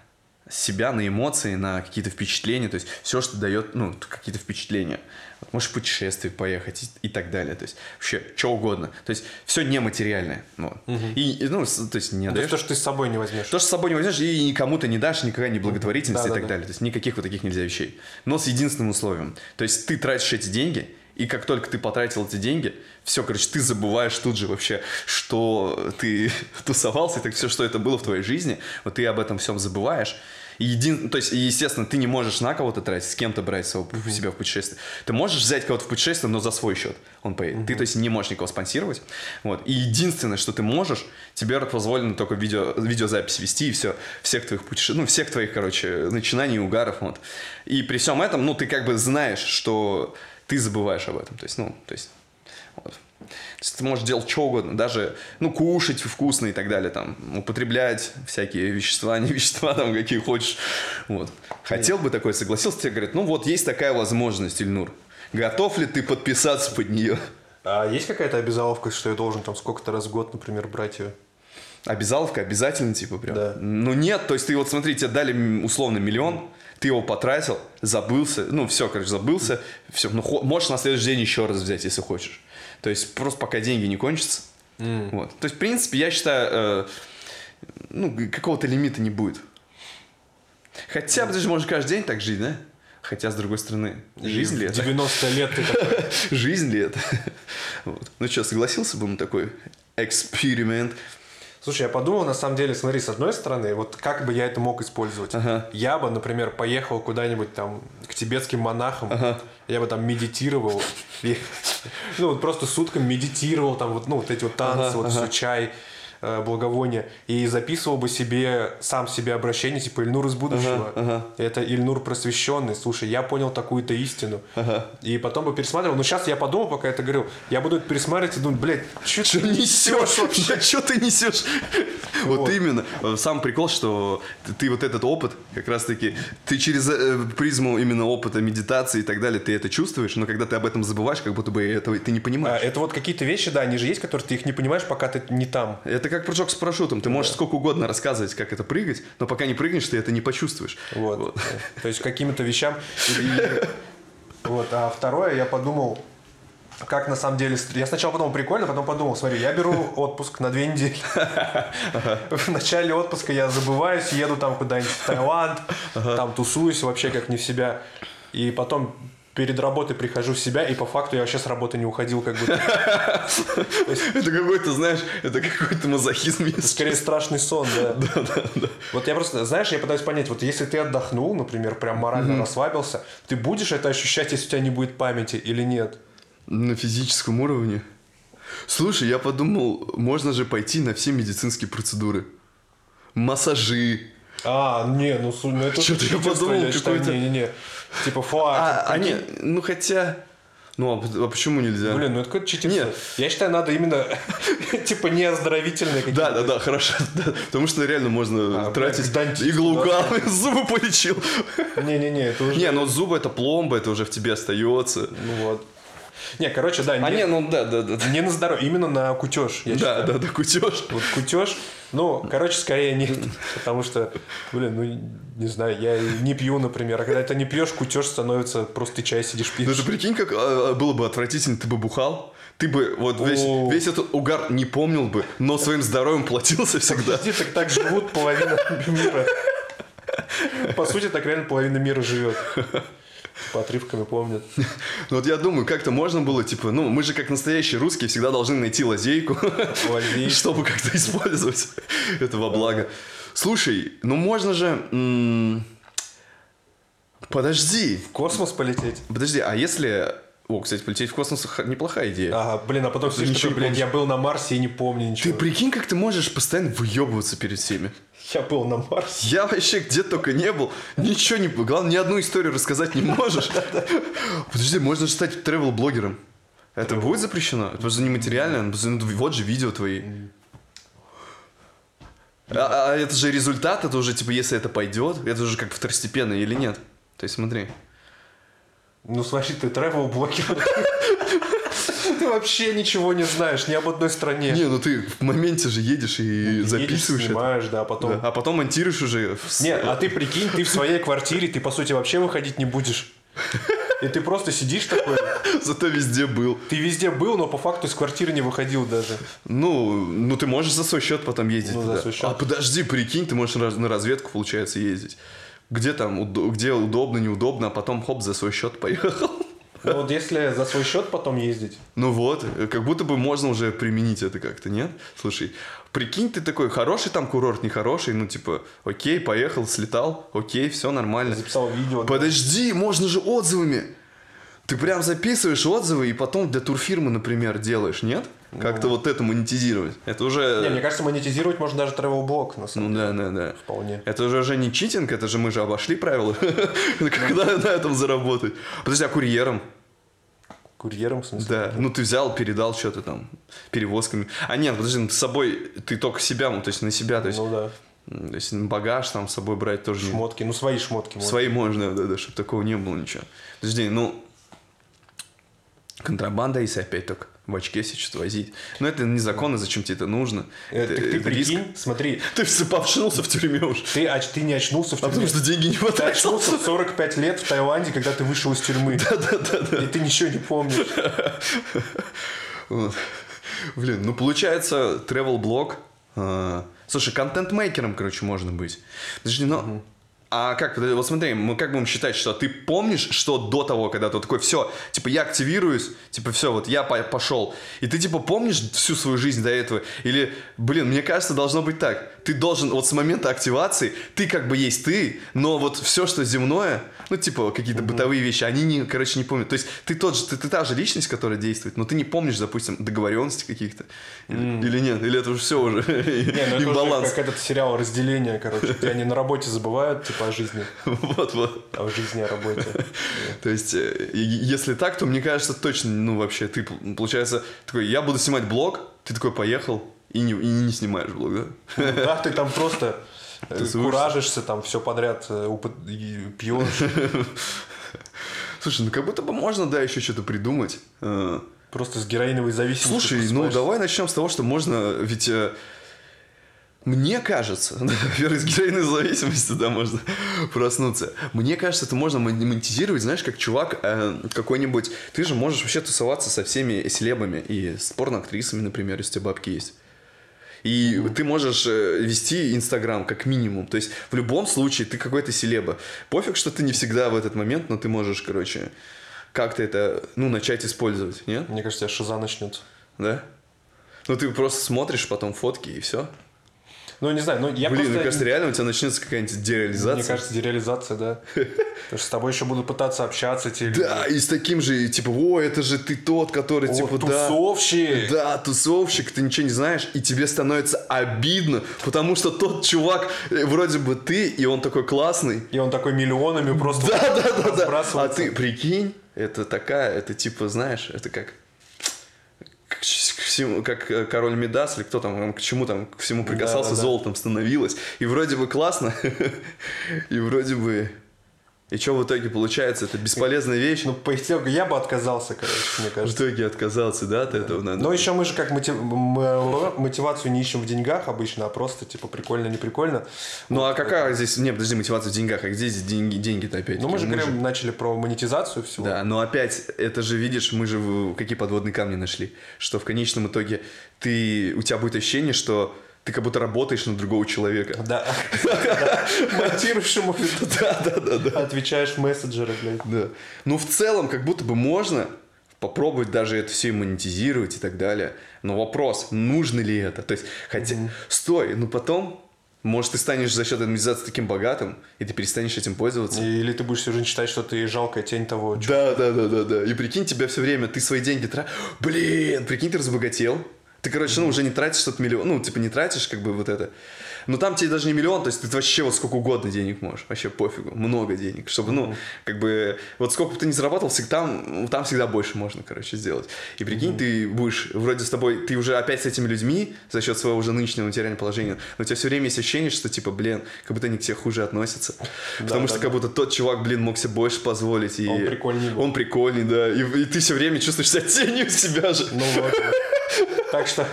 себя на эмоции, на какие-то впечатления, то есть все, что дает, ну, какие-то впечатления. Вот, можешь путешествие поехать и, и так далее, то есть вообще что угодно. То есть все нематериальное. Вот. И, и, ну, то есть не Ну, то отдаешь. то, что ты с собой не возьмешь. То, что с собой не возьмешь, и никому ты не дашь, никакая не благотворительность и так Да-да-да. далее. То есть никаких вот таких нельзя вещей. Но с единственным условием. То есть ты тратишь эти деньги, и как только ты потратил эти деньги, все, короче, ты забываешь тут же вообще, что ты тусовался, и так все, что это было в твоей жизни, вот ты об этом всем забываешь. Един... То есть, естественно, ты не можешь на кого-то тратить, с кем-то брать своего, себя в путешествие. Ты можешь взять кого-то в путешествие, но за свой счет он поедет. Ты, то есть, не можешь никого спонсировать. Вот. И единственное, что ты можешь, тебе позволено только видео, видеозапись вести и все, всех твоих путешествий, ну, всех твоих, короче, начинаний угаров. Вот. И при всем этом, ну, ты как бы знаешь, что ты забываешь об этом. То есть, ну, то есть, вот. Ты можешь делать что угодно, даже, ну, кушать вкусно и так далее, там, употреблять всякие вещества, не вещества, там, какие хочешь, вот. Хотел бы такой, согласился, тебе говорят, ну, вот есть такая возможность, Ильнур, готов ли ты подписаться под нее? А есть какая-то обязаловка, что я должен там сколько-то раз в год, например, брать ее? Обязаловка обязательно, типа, прям? Да. Ну, нет, то есть ты вот, смотри, тебе дали условно миллион, ты его потратил, забылся, ну, все, короче, забылся, все, ну, можешь на следующий день еще раз взять, если хочешь. То есть просто пока деньги не кончатся. Вот. То есть, в принципе, я считаю, э, ну, какого-то лимита не будет. Хотя, бы ты же можешь каждый день так жить, да? Хотя, с другой стороны, жизнь ли это? 90 лет ты такой... Жизнь ли это? Вот. Ну что, согласился бы на такой эксперимент? Слушай, я подумал, на самом деле, смотри, с одной стороны, вот как бы я это мог использовать? Ага. Я бы, например, поехал куда-нибудь там к тибетским монахам, я бы там медитировал, ну вот просто сутками медитировал, там вот, ну вот эти вот танцы, Ага, вот ага. чай, э, благовония, и записывал бы себе, сам себе обращение, типа Ильнур из будущего. ага. Это Ильнур просвещенный, слушай, я понял такую-то истину. Ага. И потом бы пересматривал. Но сейчас я подумал, пока я это говорил, я буду это пересматривать и думать, блядь, что ты несешь вообще? Что ты несешь? Вот именно. Сам прикол, что ты, вот этот опыт, как раз таки, ты через э, призму именно опыта медитации и так далее, ты это чувствуешь, но когда ты об этом забываешь, как будто бы этого ты не А, понимаешь. это вот какие-то вещи, да, они же есть, которые ты их не понимаешь, пока ты не там. Это как прыжок с парашютом. Ты можешь сколько угодно рассказывать, как это прыгать, но пока не прыгнешь, ты это не почувствуешь. Вот. То есть каким-то вещам. Вот. А второе, я подумал, как на самом деле... Я сначала подумал, прикольно, потом подумал, смотри, я беру отпуск на две недели. В начале отпуска я забываюсь, еду там куда-нибудь в Таиланд, там тусуюсь вообще как не в себя. И потом перед работой прихожу в себя, и по факту я вообще с работы не уходил, как будто. Это какой-то, знаешь, это какой-то мазохизм. Скорее страшный сон, да. Вот я просто, знаешь, я пытаюсь понять, вот если ты отдохнул, например, прям морально расслабился, ты будешь это ощущать, если у тебя не будет памяти или нет? На физическом уровне. Слушай, я подумал, можно же пойти на все медицинские процедуры. Массажи. А, не, ну, ну это Чё-то я подумал, какой-то- Не-не-не. Типа, фак. А, а не, ну хотя... Ну, а, а почему нельзя? Блин, ну это какое-то читерство. Нет. Я считаю, надо именно, типа, не оздоровительные какие-то. Да, да, да, хорошо. да. потому что реально можно А, тратить блядь, иглоукал, зубы полечил. Не-не-не, это уже... Не, ну зубы это пломба, это уже в тебе остается. Ну вот. Не, короче, да, А не, не, ну да, да, да. не на здоровье, именно на кутеж. я Да, считаю. да, да, кутеж. Вот кутеж, ну, короче, скорее нет. Потому что, блин, ну, не знаю, я не пью, например. А когда ты не пьешь, кутеж становится, просто ты чай сидишь Ну пьешь. ты прикинь, как а, было бы отвратительно, ты бы бухал, ты бы вот весь, О. весь этот угар не помнил бы, но своим здоровьем платился всегда. Где так, так живут половина мира. По сути, так реально половина мира живет. По отрывками помнят. Ну вот я думаю, как-то можно было, типа, ну, мы же как настоящие русские всегда должны найти лазейку, чтобы как-то использовать это во благо. Слушай, ну можно же... Подожди, В космос полететь? подожди, а если... О, кстати, полететь в космос неплохая идея. Ага, блин, а потом Ты сидишь ничего такой, блядь, я был на Марсе и не помню Ты ничего. прикинь, как ты можешь постоянно выебываться перед всеми. Я был на Марсе. Я вообще где только не был, ничего не... Главное, ни одну историю рассказать не можешь. Подожди, можно же стать тревел-блогером. Это будет запрещено? Это же нематериально. ну, Вот же видео твои. А, а это же результат, это уже, типа, если это пойдет, это уже как второстепенно или нет. То есть смотри. Ну, смотри, ты travel блогер. Ты вообще ничего не знаешь ни об одной стране. Не, ну ты в моменте же едешь и Едешь, записываешь это. снимаешь, да, а потом... Да, А потом монтируешь уже. в с- Не, а ты прикинь, ты в своей квартире, ты по сути вообще выходить не будешь. И ты просто сидишь такой, Зато везде был. ты везде был, но по факту из квартиры не выходил даже. Ну, ну ты можешь за свой счет потом ездить. Ну, за свой счет. А подожди, прикинь, ты можешь на разведку, получается, ездить. Где там, где удобно, неудобно, а потом хоп, за свой счет поехал. Ну вот если за свой счет потом ездить, Ну вот, э, как будто бы можно уже применить это как-то, нет? Слушай, прикинь, ты такой, хороший там курорт, нехороший, ну типа, окей, поехал, слетал, окей, все нормально. записал видео. Подожди, можно же отзывами. Ты прям записываешь отзывы и потом для турфирмы, например, делаешь, нет? Как-то вот это монетизировать. Это уже... Не, мне кажется, монетизировать можно даже блог на самом Ну да, да, да. Вполне. Это же уже не читинг, это же мы же обошли правила. Когда на этом заработать? Подожди, а курьером? Курьером, в смысле? Да, ну ты взял, передал что-то там, перевозками. А нет, подожди, ну, с собой, ты только себя, ну, то есть на себя, то есть, Ну да. то есть багаж там с собой брать тоже не... Шмотки, ну свои шмотки. можно. Свои можно, да, да, чтобы такого не было ничего. Подожди, ну, контрабанда, если опять только в очке себе что-то возить. Но это незаконно, зачем тебе это нужно? Э, Это- так ты это риск. прикинь, смотри, Ты повшился в тюрьме уже. ты, оч- ты не очнулся в А потому тюрьме. что деньги не Ты потратил. очнулся в 45 лет в Таиланде, когда ты вышел из тюрьмы. И ты ничего не помнишь. Блин, ну получается, travel блог. Слушай, контент-мейкером, короче, можно быть. Подожди, ну. А как, вот смотри, мы как будем считать, что ты помнишь, что до того, когда ты такой, все, типа, я активируюсь, типа, все, вот я по- пошел. И ты, типа, помнишь всю свою жизнь до этого? Или, блин, мне кажется, должно быть так. Ты должен, вот с момента активации, ты как бы есть ты, но вот все, что земное, ну, типа, какие-то бытовые вещи, они, не, короче, не помнят. То есть ты тот же, ты, ты та же личность, которая действует, но ты не помнишь, допустим, договоренности каких-то. Или, или нет, или это уже все уже Не, ну это уже имбаланс. как этот сериал «Разделение», короче. Где они на работе забывают, типа, о жизни. Вот, вот. А жизни о работе. То есть, э, если так, то мне кажется, точно, ну, вообще, ты, получается, такой, я буду снимать блог, ты такой поехал и не, и не снимаешь блог, да? Да, ты там просто Тусуешься. куражишься, там все подряд э, пьешь. Слушай, ну как будто бы можно, да, еще что-то придумать. Э, Просто с героиновой зависимостью. Слушай, ну давай начнем с того, что можно, ведь э, мне кажется, во-первых, из героиновой зависимости, да, можно проснуться. Мне кажется, это можно мон- монетизировать, знаешь, как чувак э, какой-нибудь. Ты же можешь вообще тусоваться со всеми селебами и с порноактрисами, например, если у тебя бабки есть. И ты можешь э, вести Инстаграм как минимум. То есть в любом случае ты какой-то селеба. Пофиг, что ты не всегда в этот момент, но ты можешь, короче, как-то это, ну, начать использовать, нет? Мне кажется, шиза начнется. Да? Ну, ты просто смотришь потом фотки и все. Ну, не знаю, ну я Блин, просто... мне кажется, реально у тебя начнется какая-нибудь дереализация. Мне кажется, дереализация, да. Потому что с тобой еще будут пытаться общаться те люди. Да, и с таким же, типа, о, это же ты тот, который, О, типа, да. тусовщик! Да, тусовщик, ты ничего не знаешь, и тебе становится обидно, потому что тот чувак, э, вроде бы ты, и он такой классный. И он такой миллионами просто Да, да, да, да. А ты прикинь, это такая, это типа, знаешь, это как к всему- как э, король Медас или кто там, к чему там, к всему прикасался, да, да. золотом становилось. И вроде бы классно, и вроде бы... И что в итоге получается? Это бесполезная вещь. Ну, по итогу я бы отказался, короче, мне В кажется. итоге отказался, да, от этого надо. Но еще мы же как мотив- мотивацию не ищем в деньгах обычно, а просто типа прикольно, не прикольно. Ну а какая здесь, не, подожди, мотивация в деньгах, а где здесь деньги, деньги-то опять? Ну, мы же говорим, начали про монетизацию всего. Да, но опять, это же, видишь, мы же в- какие подводные камни нашли, что в конечном итоге ты, у тебя будет ощущение, что ты как будто работаешь на другого человека. Да. Да. Монтируешь ему, Да, да, да, да. отвечаешь мессенджеры, блядь. Да. Ну, в целом, как будто бы можно попробовать даже это все монетизировать и так далее. Но вопрос, нужно ли это? То есть, хотя, стой, ну потом, может, ты станешь за счет этой монетизации таким богатым, и ты перестанешь этим пользоваться. Или ты будешь всю жизнь считать, что ты жалкая тень того, Да, да, да, да, да. И прикинь, тебя все время, ты свои деньги тратишь. Блин, прикинь, ты разбогател. Ты, короче, ну, уже не тратишь что-то миллион, ну, типа, не тратишь, как бы, вот это. Но там тебе даже не миллион, то есть ты вообще вот сколько угодно денег можешь, вообще пофигу, много денег, чтобы, ну, как бы, вот сколько бы ты ни зарабатывал, всегда, там, там всегда больше можно, короче, сделать. И прикинь, ты будешь, вроде с тобой, ты уже опять с этими людьми за счет своего уже нынешнего материального положения, но у тебя все время есть ощущение, что, типа, блин, как будто они к тебе хуже относятся. Потому да, что да. как будто тот чувак, блин, мог себе больше позволить. И Он прикольней был. Он прикольный, да. И, и ты все время чувствуешь себя тенью себя же. Ну вот. Так что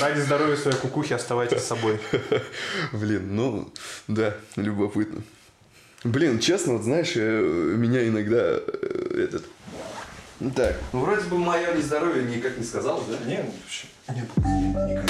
ради здоровья своей кукухи оставайтесь с собой. Блин, ну, да, любопытно. Блин, честно, вот знаешь, э, меня иногда э, этот... Ну так. Ну, вроде бы мое нездоровье никак не сказал, да? Нет, нет, никак.